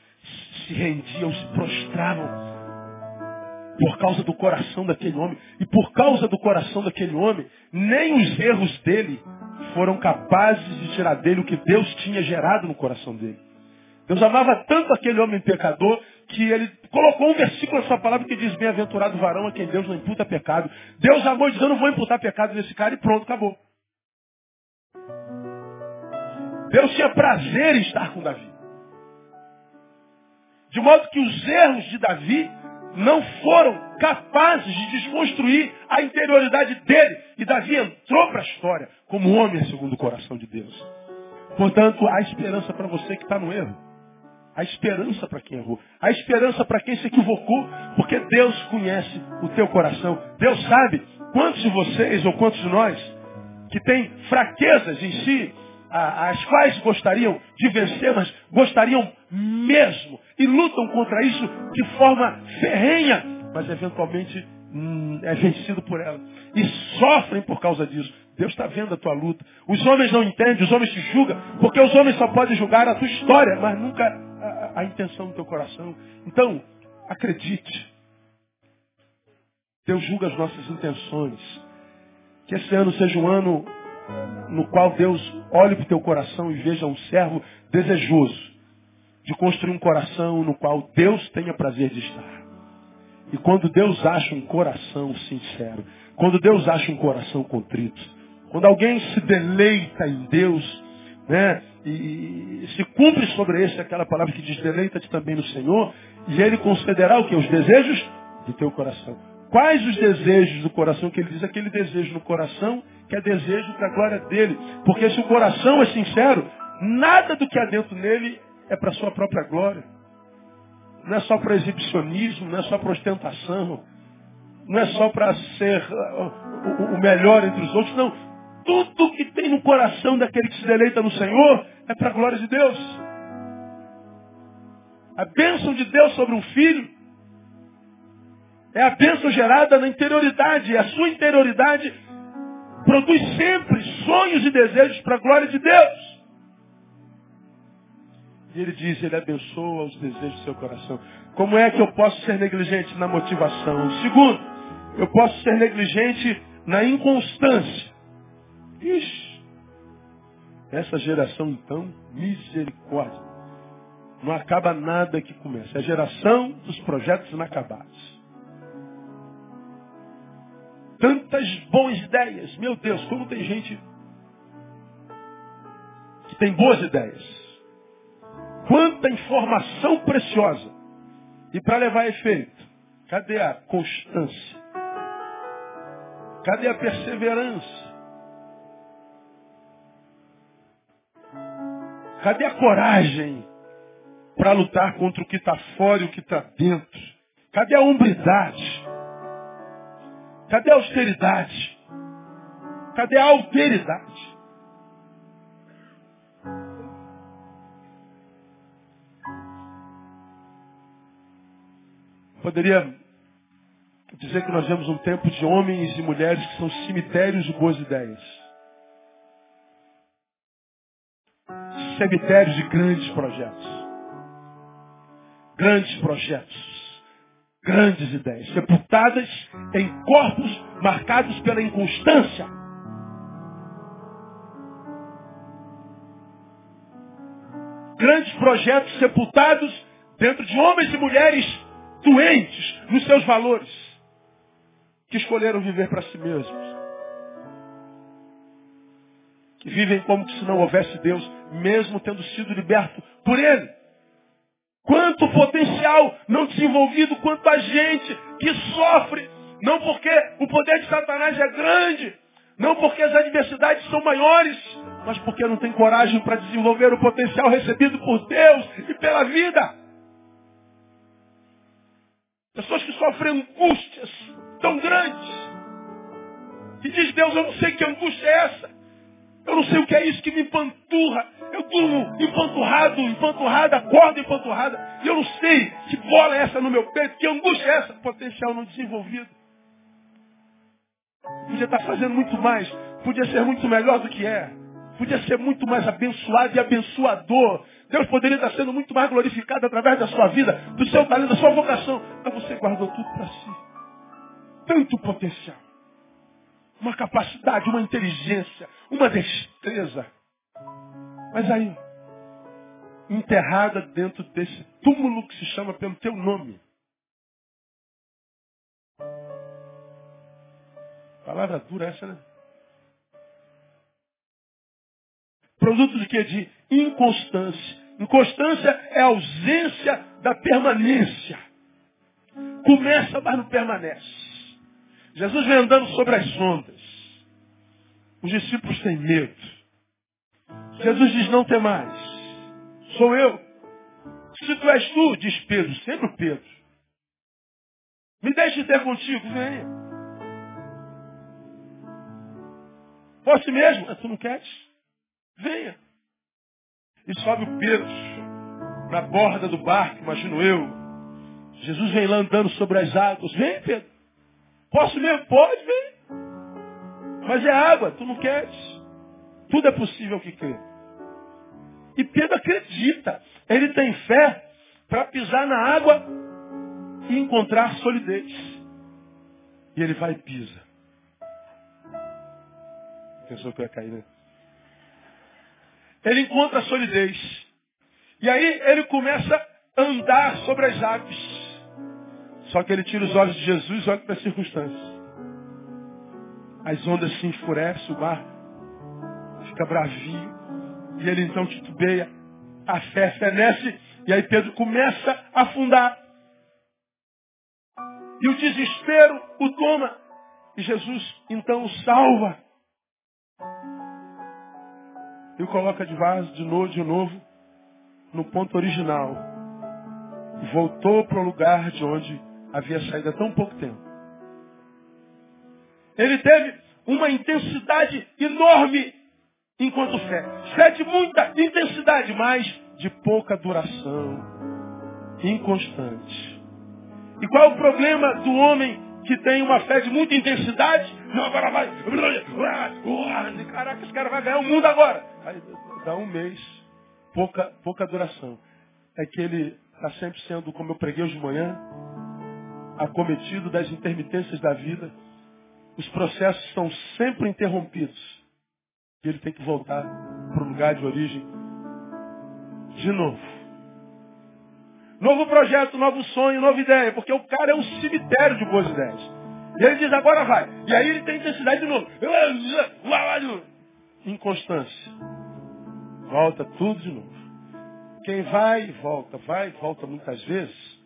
se rendiam, se prostravam por causa do coração daquele homem. E por causa do coração daquele homem, nem os erros dele foram capazes de tirar dele o que Deus tinha gerado no coração dele. Deus amava tanto aquele homem pecador que ele colocou um versículo na sua palavra que diz, bem-aventurado varão a quem Deus não imputa pecado. Deus amou e diz, eu não vou imputar pecado nesse cara e pronto, acabou. Deus tinha prazer em estar com Davi. De modo que os erros de Davi não foram capazes de desconstruir a interioridade dele. E Davi entrou para a história como homem segundo o coração de Deus. Portanto, há esperança para você que está no erro. Há esperança para quem errou. Há esperança para quem se equivocou. Porque Deus conhece o teu coração. Deus sabe quantos de vocês ou quantos de nós que têm fraquezas em si, as quais gostariam de vencer, mas gostariam mesmo. E lutam contra isso de forma ferrenha. Mas eventualmente hum, é vencido por ela. E sofrem por causa disso. Deus está vendo a tua luta. Os homens não entendem, os homens te julgam, porque os homens só podem julgar a tua história, mas nunca a, a intenção do teu coração. Então, acredite. Deus julga as nossas intenções. Que esse ano seja um ano no qual Deus olhe para o teu coração e veja um servo desejoso de construir um coração no qual Deus tenha prazer de estar. E quando Deus acha um coração sincero, quando Deus acha um coração contrito, quando alguém se deleita em Deus, né, e se cumpre sobre esse aquela palavra que diz, deleita-te também no Senhor, e Ele concederá o que? Os desejos do teu coração. Quais os desejos do coração que Ele diz? Aquele desejo no coração que é desejo para a glória dEle. Porque se o coração é sincero, nada do que há dentro nele é para a sua própria glória. Não é só para exibicionismo, não é só para ostentação, não é só para ser uh, o melhor entre os outros, não. Tudo que tem no coração daquele que se deleita no Senhor é para a glória de Deus. A bênção de Deus sobre um filho é a bênção gerada na interioridade. A sua interioridade produz sempre sonhos e desejos para a glória de Deus. E ele diz, ele abençoa os desejos do seu coração. Como é que eu posso ser negligente na motivação? Segundo, eu posso ser negligente na inconstância. Ixi, essa geração então, misericórdia. Não acaba nada que começa. É a geração dos projetos inacabados. Tantas boas ideias. Meu Deus, como tem gente que tem boas ideias. Quanta informação preciosa. E para levar efeito, cadê a constância? Cadê a perseverança? Cadê a coragem para lutar contra o que está fora e o que está dentro? Cadê a hombridade? Cadê a austeridade? Cadê a alteridade? Poderia dizer que nós vemos um tempo de homens e mulheres que são cemitérios de boas ideias. Cemitérios de grandes projetos. Grandes projetos. Grandes ideias. Sepultadas em corpos marcados pela inconstância. Grandes projetos sepultados dentro de homens e mulheres doentes nos seus valores. Que escolheram viver para si mesmos que vivem como se não houvesse Deus, mesmo tendo sido liberto por Ele. Quanto potencial não desenvolvido, quanta gente que sofre, não porque o poder de Satanás é grande, Não porque as adversidades são maiores, mas porque não tem coragem para desenvolver o potencial recebido por Deus e pela vida. Pessoas que sofrem angústias tão grandes. Que diz Deus, eu não sei que angústia é essa. Eu não sei o que é isso que me empanturra. Eu durmo empanturrado, empanturrada, acordo empanturrada. E eu não sei que bola é essa no meu peito, que angústia é essa. Potencial não desenvolvido. Podia estar fazendo muito mais. Podia ser muito melhor do que é. Podia ser muito mais abençoado e abençoador. Deus poderia estar sendo muito mais glorificado através da sua vida, do seu talento, da sua vocação. Mas você guardou tudo para si. Tanto potencial. Uma capacidade, uma inteligência, uma destreza. Mas aí, enterrada dentro desse túmulo que se chama pelo teu nome. Palavra dura essa, né? Produto de quê? De inconstância. Inconstância é ausência da permanência. Começa, mas não permanece. Jesus vem andando sobre as ondas. Os discípulos têm medo. Jesus diz, não tem mais. Sou eu. Se tu és tu, diz Pedro, sempre o Pedro. Me deixe ter contigo, venha. Fosse mesmo, mas tu não queres? Venha. E sobe o Pedro na borda do barco, imagino eu. Jesus vem lá andando sobre as águas. Vem, Pedro. Posso mesmo? Pode, vem. Mas é água, tu não queres. Tudo é possível que crê. E Pedro acredita. Ele tem fé para pisar na água e encontrar solidez. E ele vai e pisa. Pensou que eu ia cair, né? Ele encontra solidez. E aí ele começa a andar sobre as águas. Só que ele tira os olhos de Jesus e olha para as circunstâncias. As ondas se enfurecem, o mar fica bravio. E ele então titubeia. A fé fenece. E aí Pedro começa a afundar. E o desespero o toma. E Jesus então o salva e o coloca de vaso de novo, de novo no ponto original. E voltou para o lugar de onde havia saído há tão pouco tempo. Ele teve uma intensidade enorme enquanto fé. Fé de muita intensidade, mas de pouca duração. Inconstante. E qual é o problema do homem que tem uma fé de muita intensidade, não, agora vai. Caraca, esse cara vai ganhar o mundo agora. Aí dá um mês, pouca, pouca duração. É que ele está sempre sendo, como eu preguei hoje de manhã, acometido das intermitências da vida. Os processos estão sempre interrompidos. E ele tem que voltar para o lugar de origem de novo. Novo projeto, novo sonho, nova ideia. Porque o cara é um cemitério de boas ideias. E ele diz, agora vai. E aí ele tem intensidade de novo. Inconstância. Volta tudo de novo. Quem vai e volta, vai e volta muitas vezes,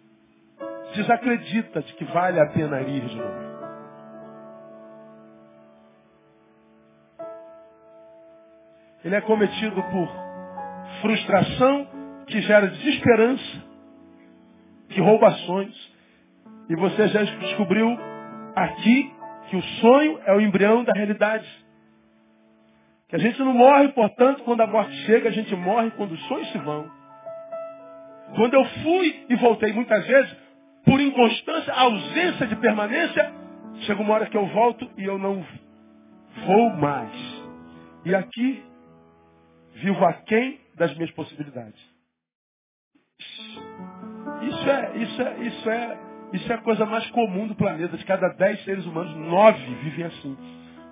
desacredita de que vale a pena ir de novo. Ele é cometido por frustração que gera desesperança que roubações. E você já descobriu aqui que o sonho é o embrião da realidade. Que a gente não morre, portanto, quando a morte chega, a gente morre quando os sonhos se vão. Quando eu fui e voltei muitas vezes, por inconstância, ausência de permanência, chega uma hora que eu volto e eu não vou mais. E aqui, vivo aquém das minhas possibilidades. Isso é, isso é, isso é, isso é a coisa mais comum do planeta. De cada dez seres humanos, nove vivem assim.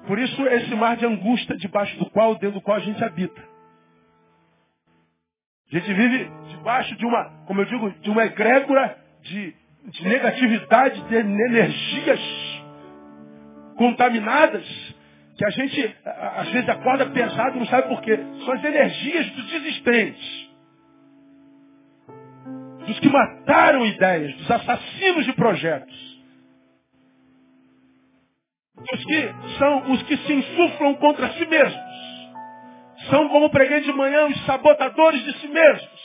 Por isso esse mar de angústia debaixo do qual, dentro do qual a gente habita. A gente vive debaixo de uma, como eu digo, de uma egrégora de, de negatividade, de energias contaminadas, que a gente às vezes acorda pesado e não sabe por quê. São as energias dos desistentes dos que mataram ideias, dos assassinos de projetos. os que são os que se insuflam contra si mesmos. São, como preguei de manhã, os sabotadores de si mesmos.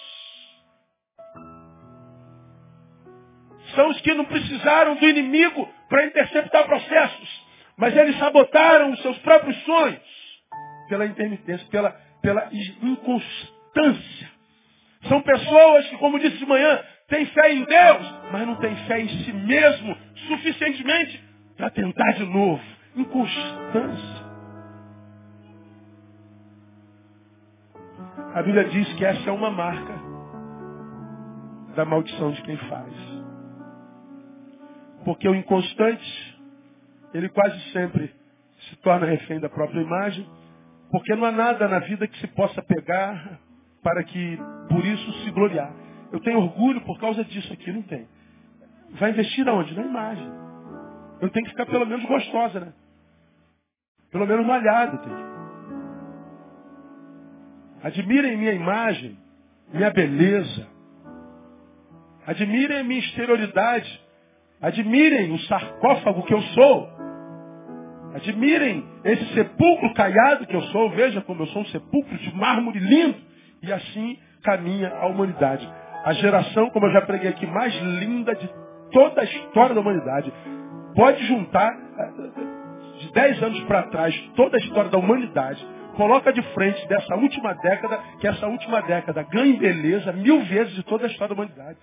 São os que não precisaram do inimigo para interceptar processos. Mas eles sabotaram os seus próprios sonhos pela intermitência, pela, pela inconstância. São pessoas que, como disse de manhã, têm fé em Deus, mas não têm fé em si mesmo suficientemente para tentar de novo. Inconstância. A Bíblia diz que essa é uma marca da maldição de quem faz. Porque o inconstante, ele quase sempre se torna refém da própria imagem, porque não há nada na vida que se possa pegar para que por isso se gloriar. Eu tenho orgulho por causa disso aqui, não tem. Vai investir aonde? Na imagem. Eu tenho que ficar pelo menos gostosa, né? Pelo menos malhado. Tem. Admirem minha imagem, minha beleza. Admirem minha exterioridade. Admirem o sarcófago que eu sou. Admirem esse sepulcro caiado que eu sou. Veja como eu sou um sepulcro de mármore lindo. E assim caminha a humanidade. A geração, como eu já preguei aqui, mais linda de toda a história da humanidade. Pode juntar eh, de 10 anos para trás toda a história da humanidade. Coloca de frente dessa última década, que essa última década ganha em beleza mil vezes de toda a história da humanidade.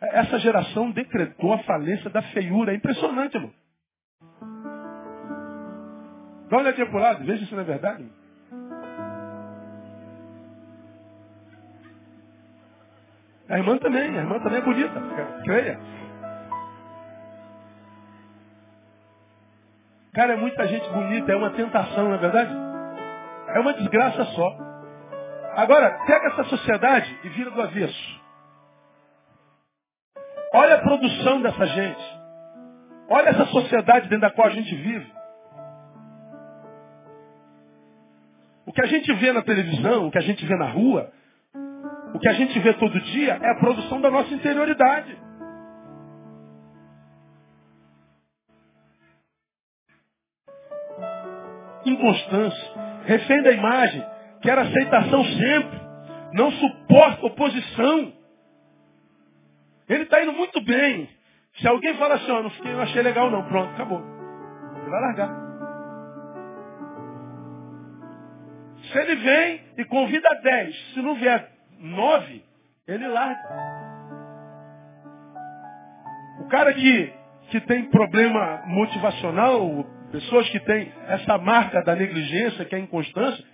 Essa geração decretou a falência da feiura. É impressionante, irmão. Dá uma olhadinha o lado, veja se não é verdade. A irmã também, a irmã também é bonita, creia. Cara, é muita gente bonita, é uma tentação, não é verdade? É uma desgraça só. Agora, pega essa sociedade e vira do avesso. Olha a produção dessa gente. Olha essa sociedade dentro da qual a gente vive. O que a gente vê na televisão, o que a gente vê na rua, o que a gente vê todo dia é a produção da nossa interioridade. Inconstância, refém da imagem, quer aceitação sempre, não suporta oposição. Ele está indo muito bem. Se alguém fala assim, oh, não, fiquei, não achei legal não, pronto, acabou. Ele vai largar. Se ele vem e convida dez, se não vier nove, ele larga. O cara que, que tem problema motivacional, pessoas que têm essa marca da negligência, que é a inconstância,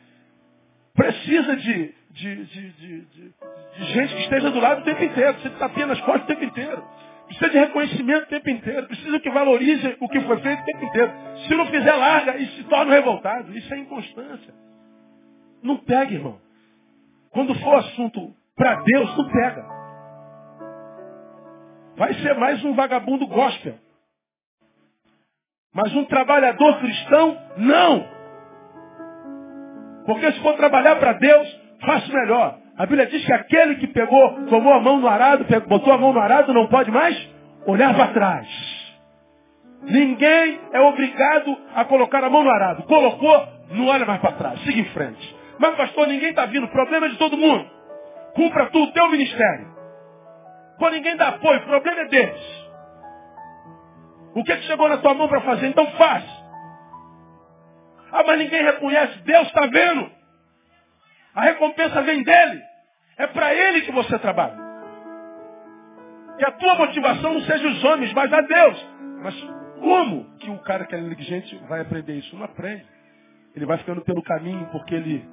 precisa de, de, de, de, gente que esteja do lado o tempo inteiro, precisa de tapinha nas costas o tempo inteiro. Precisa de reconhecimento o tempo inteiro. Precisa que valorize o que foi feito o tempo inteiro. Se não fizer, larga e se torna revoltado. Isso é inconstância. Não pega, irmão. Quando for assunto para Deus, não pega. Vai ser mais um vagabundo gospel. Mas um trabalhador cristão, não. Porque se for trabalhar para Deus, faça melhor. A Bíblia diz que aquele que pegou, tomou a mão no arado, botou a mão no arado, não pode mais olhar para trás. Ninguém é obrigado a colocar a mão no arado. Colocou, não olha mais para trás. Siga em frente. Mas, pastor, ninguém está vindo. Problema é de todo mundo. Cumpra tu o teu ministério. Quando ninguém dá apoio, o problema é deles. O que, é que chegou na tua mão para fazer? Então faz. Ah, mas ninguém reconhece. Deus está vendo. A recompensa vem dele. É para ele que você trabalha. Que a tua motivação não seja os homens, mas a Deus. Mas como que o cara que é negligente vai aprender isso? Não aprende. Ele vai ficando pelo caminho porque ele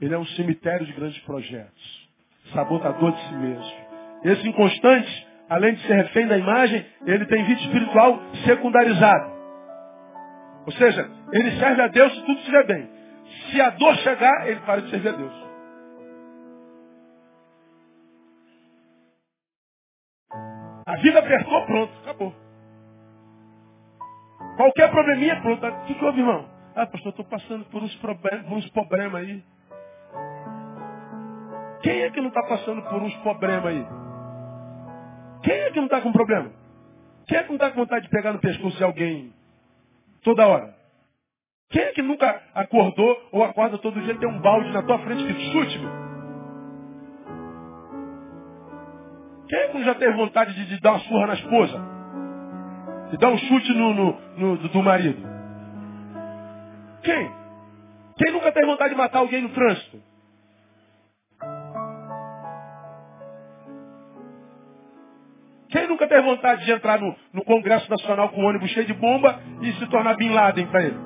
ele é um cemitério de grandes projetos. Sabotador de si mesmo. Esse inconstante, além de ser refém da imagem, ele tem vida espiritual secundarizada. Ou seja, ele serve a Deus se tudo estiver bem. Se a dor chegar, ele para de servir a Deus. A vida apertou, pronto, acabou. Qualquer probleminha, pronto. O que, houve, irmão? Ah, pastor, estou passando por uns problemas, uns problemas aí. Quem é que não está passando por uns problemas aí? Quem é que não está com problema? Quem é que não está com vontade de pegar no pescoço de alguém toda hora? Quem é que nunca acordou ou acorda todo dia e tem um balde na tua frente que chute, meu? Quem é que já teve vontade de, de dar uma surra na esposa? De dar um chute no, no, no do, do marido? Quem? Quem nunca teve vontade de matar alguém no trânsito? Quem nunca teve vontade de entrar no, no Congresso Nacional com um ônibus cheio de bomba e se tornar Bin Laden para ele?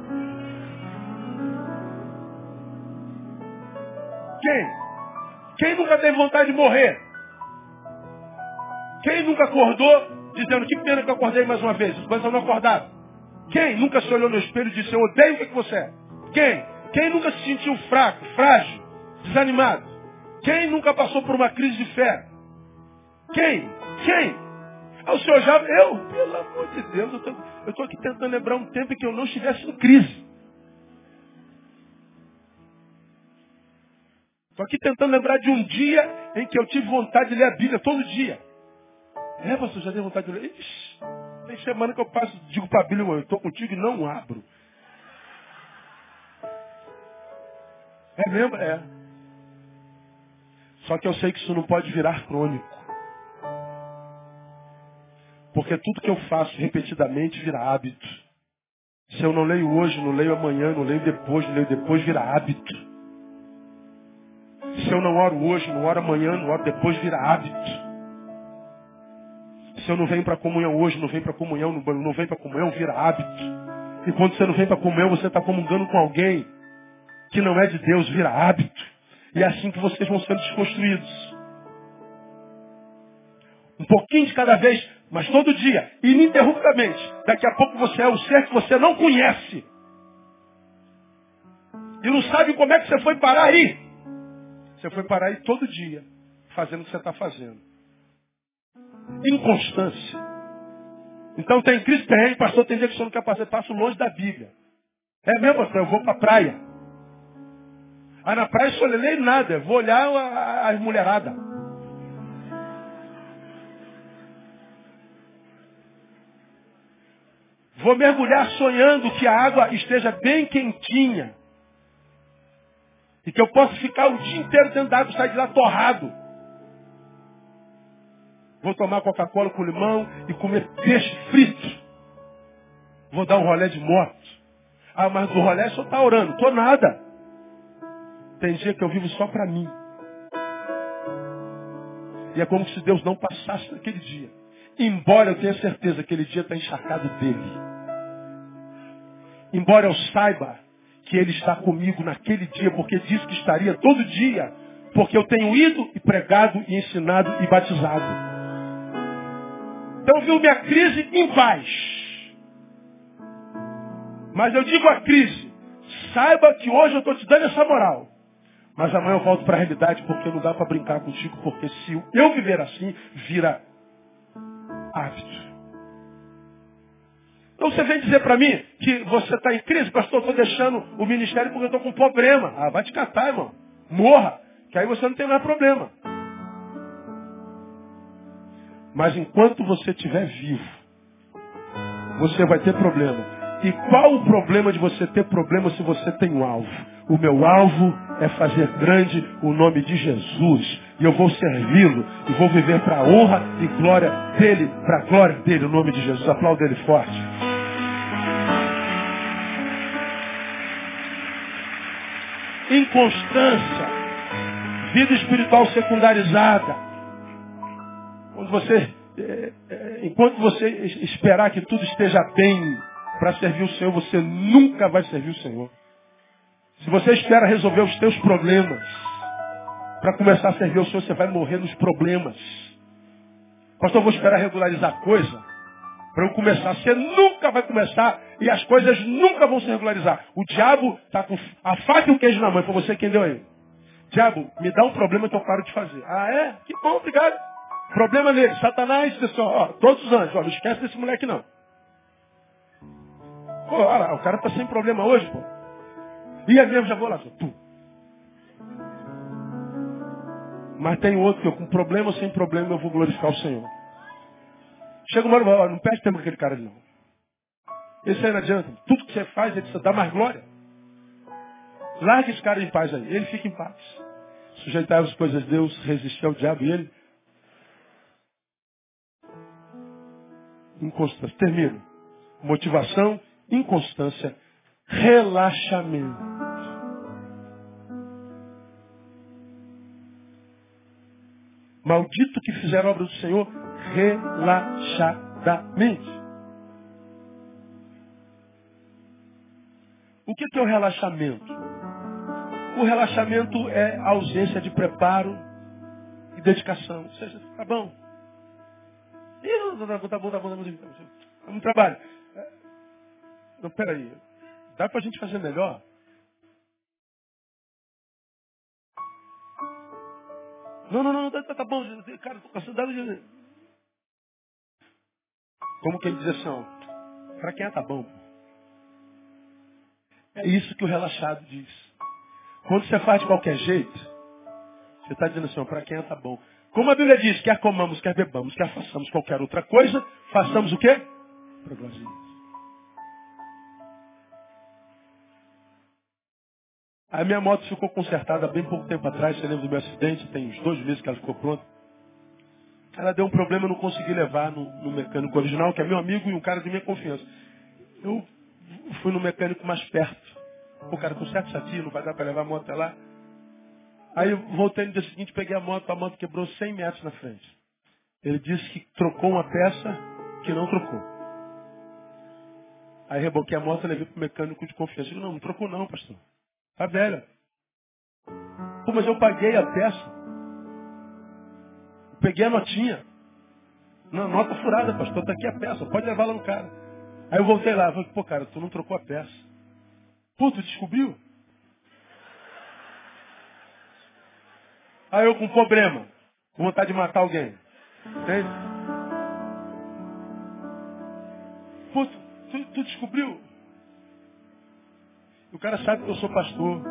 Quem? Quem nunca teve vontade de morrer? Quem nunca acordou dizendo que pena que eu acordei mais uma vez? Mas eu não acordado. Quem nunca se olhou no espelho e disse, eu odeio o que, que você é? Quem? Quem nunca se sentiu fraco, frágil, desanimado? Quem nunca passou por uma crise de fé? Quem? Quem? O senhor já, eu, pelo amor de Deus, eu estou aqui tentando lembrar um tempo em que eu não estivesse em crise. Estou aqui tentando lembrar de um dia em que eu tive vontade de ler a Bíblia todo dia. É, pastor, já tenho vontade de ler. Ixi, tem semana que eu passo, digo para a Bíblia, eu estou contigo e não abro. É mesmo? É. Só que eu sei que isso não pode virar crônico. Porque tudo que eu faço repetidamente vira hábito. Se eu não leio hoje, não leio amanhã, não leio depois, não leio depois, vira hábito. Se eu não oro hoje, não oro amanhã, não oro depois, vira hábito. Se eu não venho para a comunhão hoje, não venho para a comunhão, não venho para a comunhão, vira hábito. E quando você não vem para a comunhão, você está comungando com alguém que não é de Deus, vira hábito. E é assim que vocês vão sendo desconstruídos. Um pouquinho de cada vez, mas todo dia, ininterruptamente. Daqui a pouco você é o ser que você não conhece. E não sabe como é que você foi parar aí. Você foi parar aí todo dia, fazendo o que você está fazendo. Inconstância. Então tem crise, tem, pastor, tem dia que o senhor não quer passar, passo longe da Bíblia. É mesmo, pastor, eu vou para a praia. Aí na praia eu só leio nada, eu vou olhar as mulheradas. Vou mergulhar sonhando que a água esteja bem quentinha. E que eu possa ficar o dia inteiro dentro d'água e sair de lá torrado. Vou tomar Coca-Cola com limão e comer peixe frito. Vou dar um rolé de moto. Ah, mas do rolé só está orando. Tô nada. Tem dia que eu vivo só para mim. E é como se Deus não passasse naquele dia. Embora eu tenha certeza que aquele dia está encharcado dele. Embora eu saiba que Ele está comigo naquele dia, porque disse que estaria todo dia, porque eu tenho ido e pregado e ensinado e batizado. Então viu minha crise em paz. Mas eu digo a crise, saiba que hoje eu estou te dando essa moral. Mas amanhã eu volto para a realidade porque não dá para brincar contigo, porque se eu viver assim, vira hábito. Então você vem dizer para mim que você está em crise, pastor, estou deixando o ministério porque eu estou com problema. Ah, vai te catar, irmão. Morra, que aí você não tem mais problema. Mas enquanto você estiver vivo, você vai ter problema. E qual o problema de você ter problema se você tem um alvo? O meu alvo é fazer grande o nome de Jesus. E eu vou servi-lo. E vou viver para a honra e glória dele, para a glória dele, o nome de Jesus. Aplauda ele forte. inconstância, vida espiritual secundarizada. Quando você, é, é, enquanto você esperar que tudo esteja bem para servir o Senhor, você nunca vai servir o Senhor. Se você espera resolver os teus problemas para começar a servir o Senhor, você vai morrer nos problemas. Pastor, eu vou esperar regularizar a coisa para eu começar. Você nunca vai começar e as coisas nunca vão se regularizar. O diabo está com a faca e o queijo na mão. Foi você quem deu aí. Diabo, me dá um problema que eu paro de fazer. Ah, é? Que bom, obrigado. Problema nele. Satanás, pessoal, ó, todos os anjos. Ó, não esquece desse moleque não. Pô, olha, o cara está sem problema hoje, pô. E eu mesmo já vou lá. Pum. Mas tem outro que eu, com problema ou sem problema, eu vou glorificar o Senhor. Chega uma hora, não perde tempo com aquele cara ali não. Esse aí não adianta. Tudo que você faz, ele precisa dar mais glória. Larga esse cara em paz aí. Ele fica em paz. Sujeitar as coisas de Deus, resistir ao diabo e ele. Inconstância. Termino. Motivação, inconstância, relaxamento. Maldito que fizer a obra do Senhor relaxadamente. O que é o relaxamento? O relaxamento é a ausência de preparo e dedicação. Ou seja, tá bom. Ih, tá bom, tá bom, tá bom, tá bom. Vamos trabalho. É, não, peraí. Dá pra gente fazer melhor? Não, não, não, tá, tá, bom. Cara, tô cansado de... Como que ele diz assim, ó, pra quem é tá bom? É isso que o relaxado diz. Quando você faz de qualquer jeito, você está dizendo assim, para quem é tá bom. Como a Bíblia diz, quer comamos, quer bebamos, quer façamos qualquer outra coisa, façamos o quê? Para glória de Deus. A minha moto ficou consertada bem pouco tempo atrás, você lembra do meu acidente? Tem uns dois meses que ela ficou pronta. Ela deu um problema, eu não consegui levar no, no mecânico original, que é meu amigo e um cara de minha confiança. Eu fui no mecânico mais perto. O cara, com certo chatinho, não vai dar para levar a moto até lá. Aí eu voltei no dia seguinte, peguei a moto, a moto quebrou 100 metros na frente. Ele disse que trocou uma peça que não trocou. Aí reboquei a moto e levei para o mecânico de confiança. Ele disse, não, não trocou não, pastor. Tá velha. Pô, mas eu paguei a peça. Peguei a notinha. Não, nota furada, pastor, tá aqui a peça, pode levar lá no cara. Aí eu voltei lá, falei, pô, cara, tu não trocou a peça. Puto, descobriu? Aí eu com problema, com vontade de matar alguém. Entende? Puto, tu, tu descobriu? O cara sabe que eu sou pastor.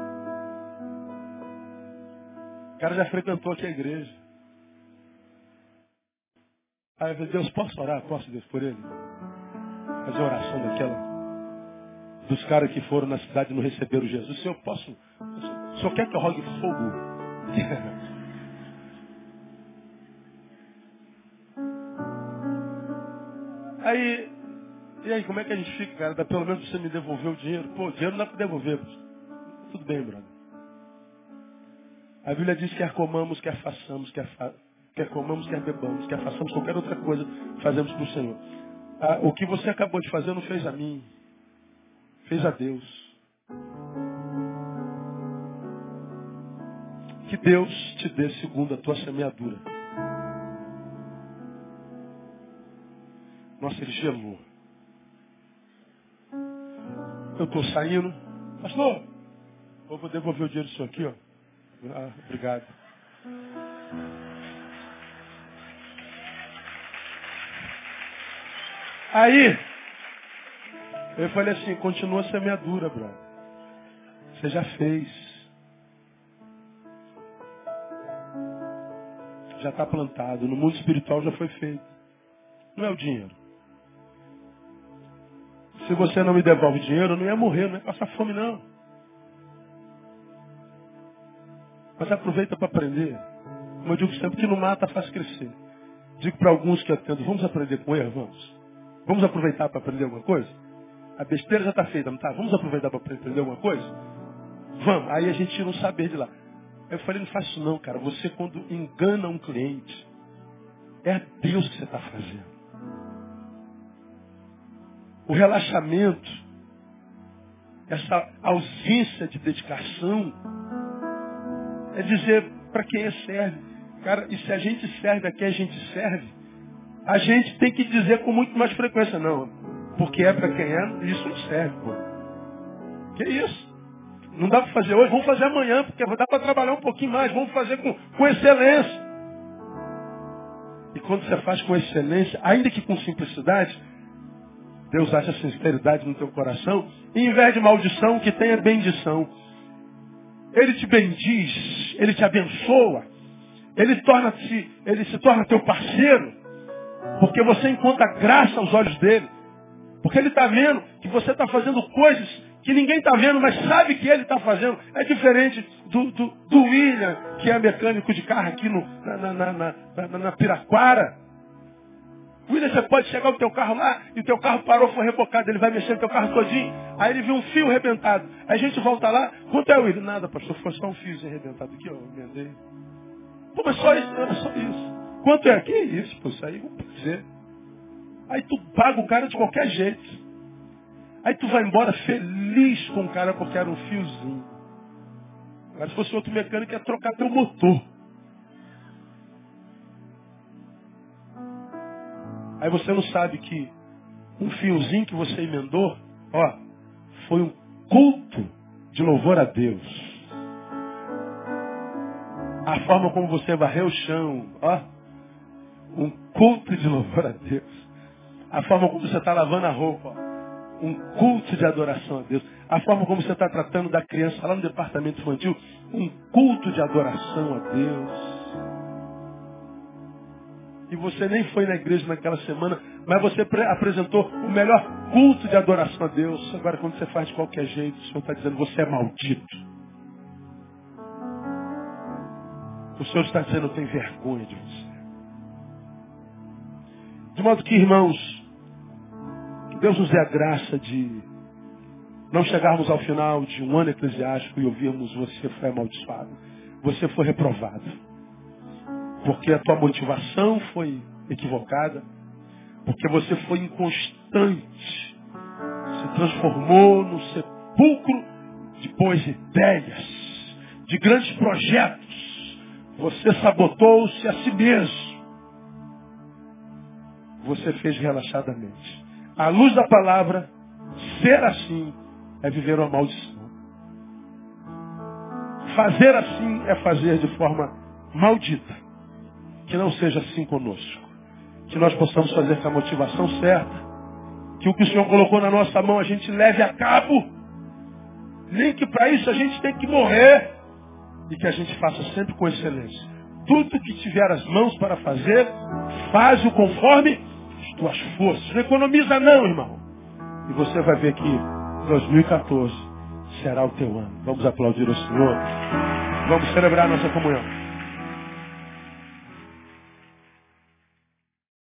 O cara já frequentou aqui a igreja. Aí eu Deus, posso orar? Posso, Deus, por ele? fazer oração daquela. Dos caras que foram na cidade e não receberam Jesus. Senhor, posso. O senhor quer que eu rogue fogo? aí, e aí, como é que a gente fica, cara? Dá pelo menos você me devolver o dinheiro. Pô, o dinheiro não dá para devolver. Tudo bem, brother. A Bíblia diz que quer comamos, quer façamos, quer, fa... quer comamos, quer bebamos, quer façamos qualquer outra coisa, fazemos para o Senhor. Ah, o que você acabou de fazer não fez a mim. Fez a Deus. Que Deus te dê segundo a tua semeadura. Nossa, ele gelou. Eu estou saindo. Pastor, eu vou devolver o dinheiro senhor aqui, ó. Ah, obrigado. Aí, eu falei assim, continua a semeadura, brother. Você já fez. Já está plantado. No mundo espiritual já foi feito. Não é o dinheiro. Se você não me devolve dinheiro, eu não ia morrer, não ia passar fome, não. Mas aproveita para aprender. Como eu digo sempre, que não mata faz crescer. Digo para alguns que atendo, vamos aprender com erro, vamos. Vamos aproveitar para aprender alguma coisa? A besteira já está feita, não está? Vamos aproveitar para aprender alguma coisa? Vamos. Aí a gente um saber de lá. Eu falei, não faça isso não, cara. Você quando engana um cliente, é a Deus que você está fazendo. O relaxamento, essa ausência de dedicação, é dizer para quem é serve. Cara, e se a gente serve a quem a gente serve, a gente tem que dizer com muito mais frequência, não. Porque é para quem é, isso não serve, pô. Que isso? Não dá para fazer hoje, vamos fazer amanhã, porque dá para trabalhar um pouquinho mais, vamos fazer com, com excelência. E quando você faz com excelência, ainda que com simplicidade, Deus acha sinceridade no teu coração, e em vez de maldição, que tenha bendição. Ele te bendiz, ele te abençoa, ele, torna -se, ele se torna teu parceiro, porque você encontra graça aos olhos dele. Porque ele está vendo que você está fazendo coisas que ninguém está vendo, mas sabe que ele está fazendo. É diferente do, do, do, William, que é mecânico de carro aqui no, na, na, na, na, Piraquara. William, você pode chegar o teu carro lá e o teu carro parou, foi rebocado. Ele vai mexer no teu carro todinho. Aí ele viu um fio rebentado. Aí a gente volta lá. Quanto é, William? Nada, pastor. Foi só um fiozinho rebentado aqui, ó. Eu emendei. Pô, mas só isso? Era só isso. Quanto é? Que isso? Pô, isso aí vamos dizer. Aí tu paga o cara de qualquer jeito. Aí tu vai embora feliz com o cara porque era um fiozinho. Agora se fosse outro mecânico ia trocar teu motor. Aí você não sabe que um fiozinho que você emendou, ó, foi um culto de louvor a Deus. A forma como você varreu o chão, ó, um culto de louvor a Deus. A forma como você está lavando a roupa, ó, um culto de adoração a Deus. A forma como você está tratando da criança lá no departamento infantil, um culto de adoração a Deus. E você nem foi na igreja naquela semana, mas você apresentou o melhor culto de adoração a Deus. Agora, quando você faz de qualquer jeito, o Senhor está dizendo, você é maldito. O Senhor está dizendo, eu tenho vergonha de você. De modo que, irmãos, que Deus nos dê a graça de não chegarmos ao final de um ano eclesiástico e ouvirmos você foi amaldiçoado, você foi reprovado porque a tua motivação foi equivocada, porque você foi inconstante, se transformou no sepulcro de boas ideias, de grandes projetos. Você sabotou-se a si mesmo. Você fez relaxadamente. À luz da palavra, ser assim é viver uma maldição. Fazer assim é fazer de forma maldita. Que não seja assim conosco. Que nós possamos fazer com a motivação certa. Que o que o Senhor colocou na nossa mão a gente leve a cabo. Nem que para isso a gente tem que morrer. E que a gente faça sempre com excelência. Tudo que tiver as mãos para fazer, faz-o conforme as tuas forças. Não economiza não, irmão. E você vai ver que 2014 será o teu ano. Vamos aplaudir o Senhor. Vamos celebrar nossa comunhão.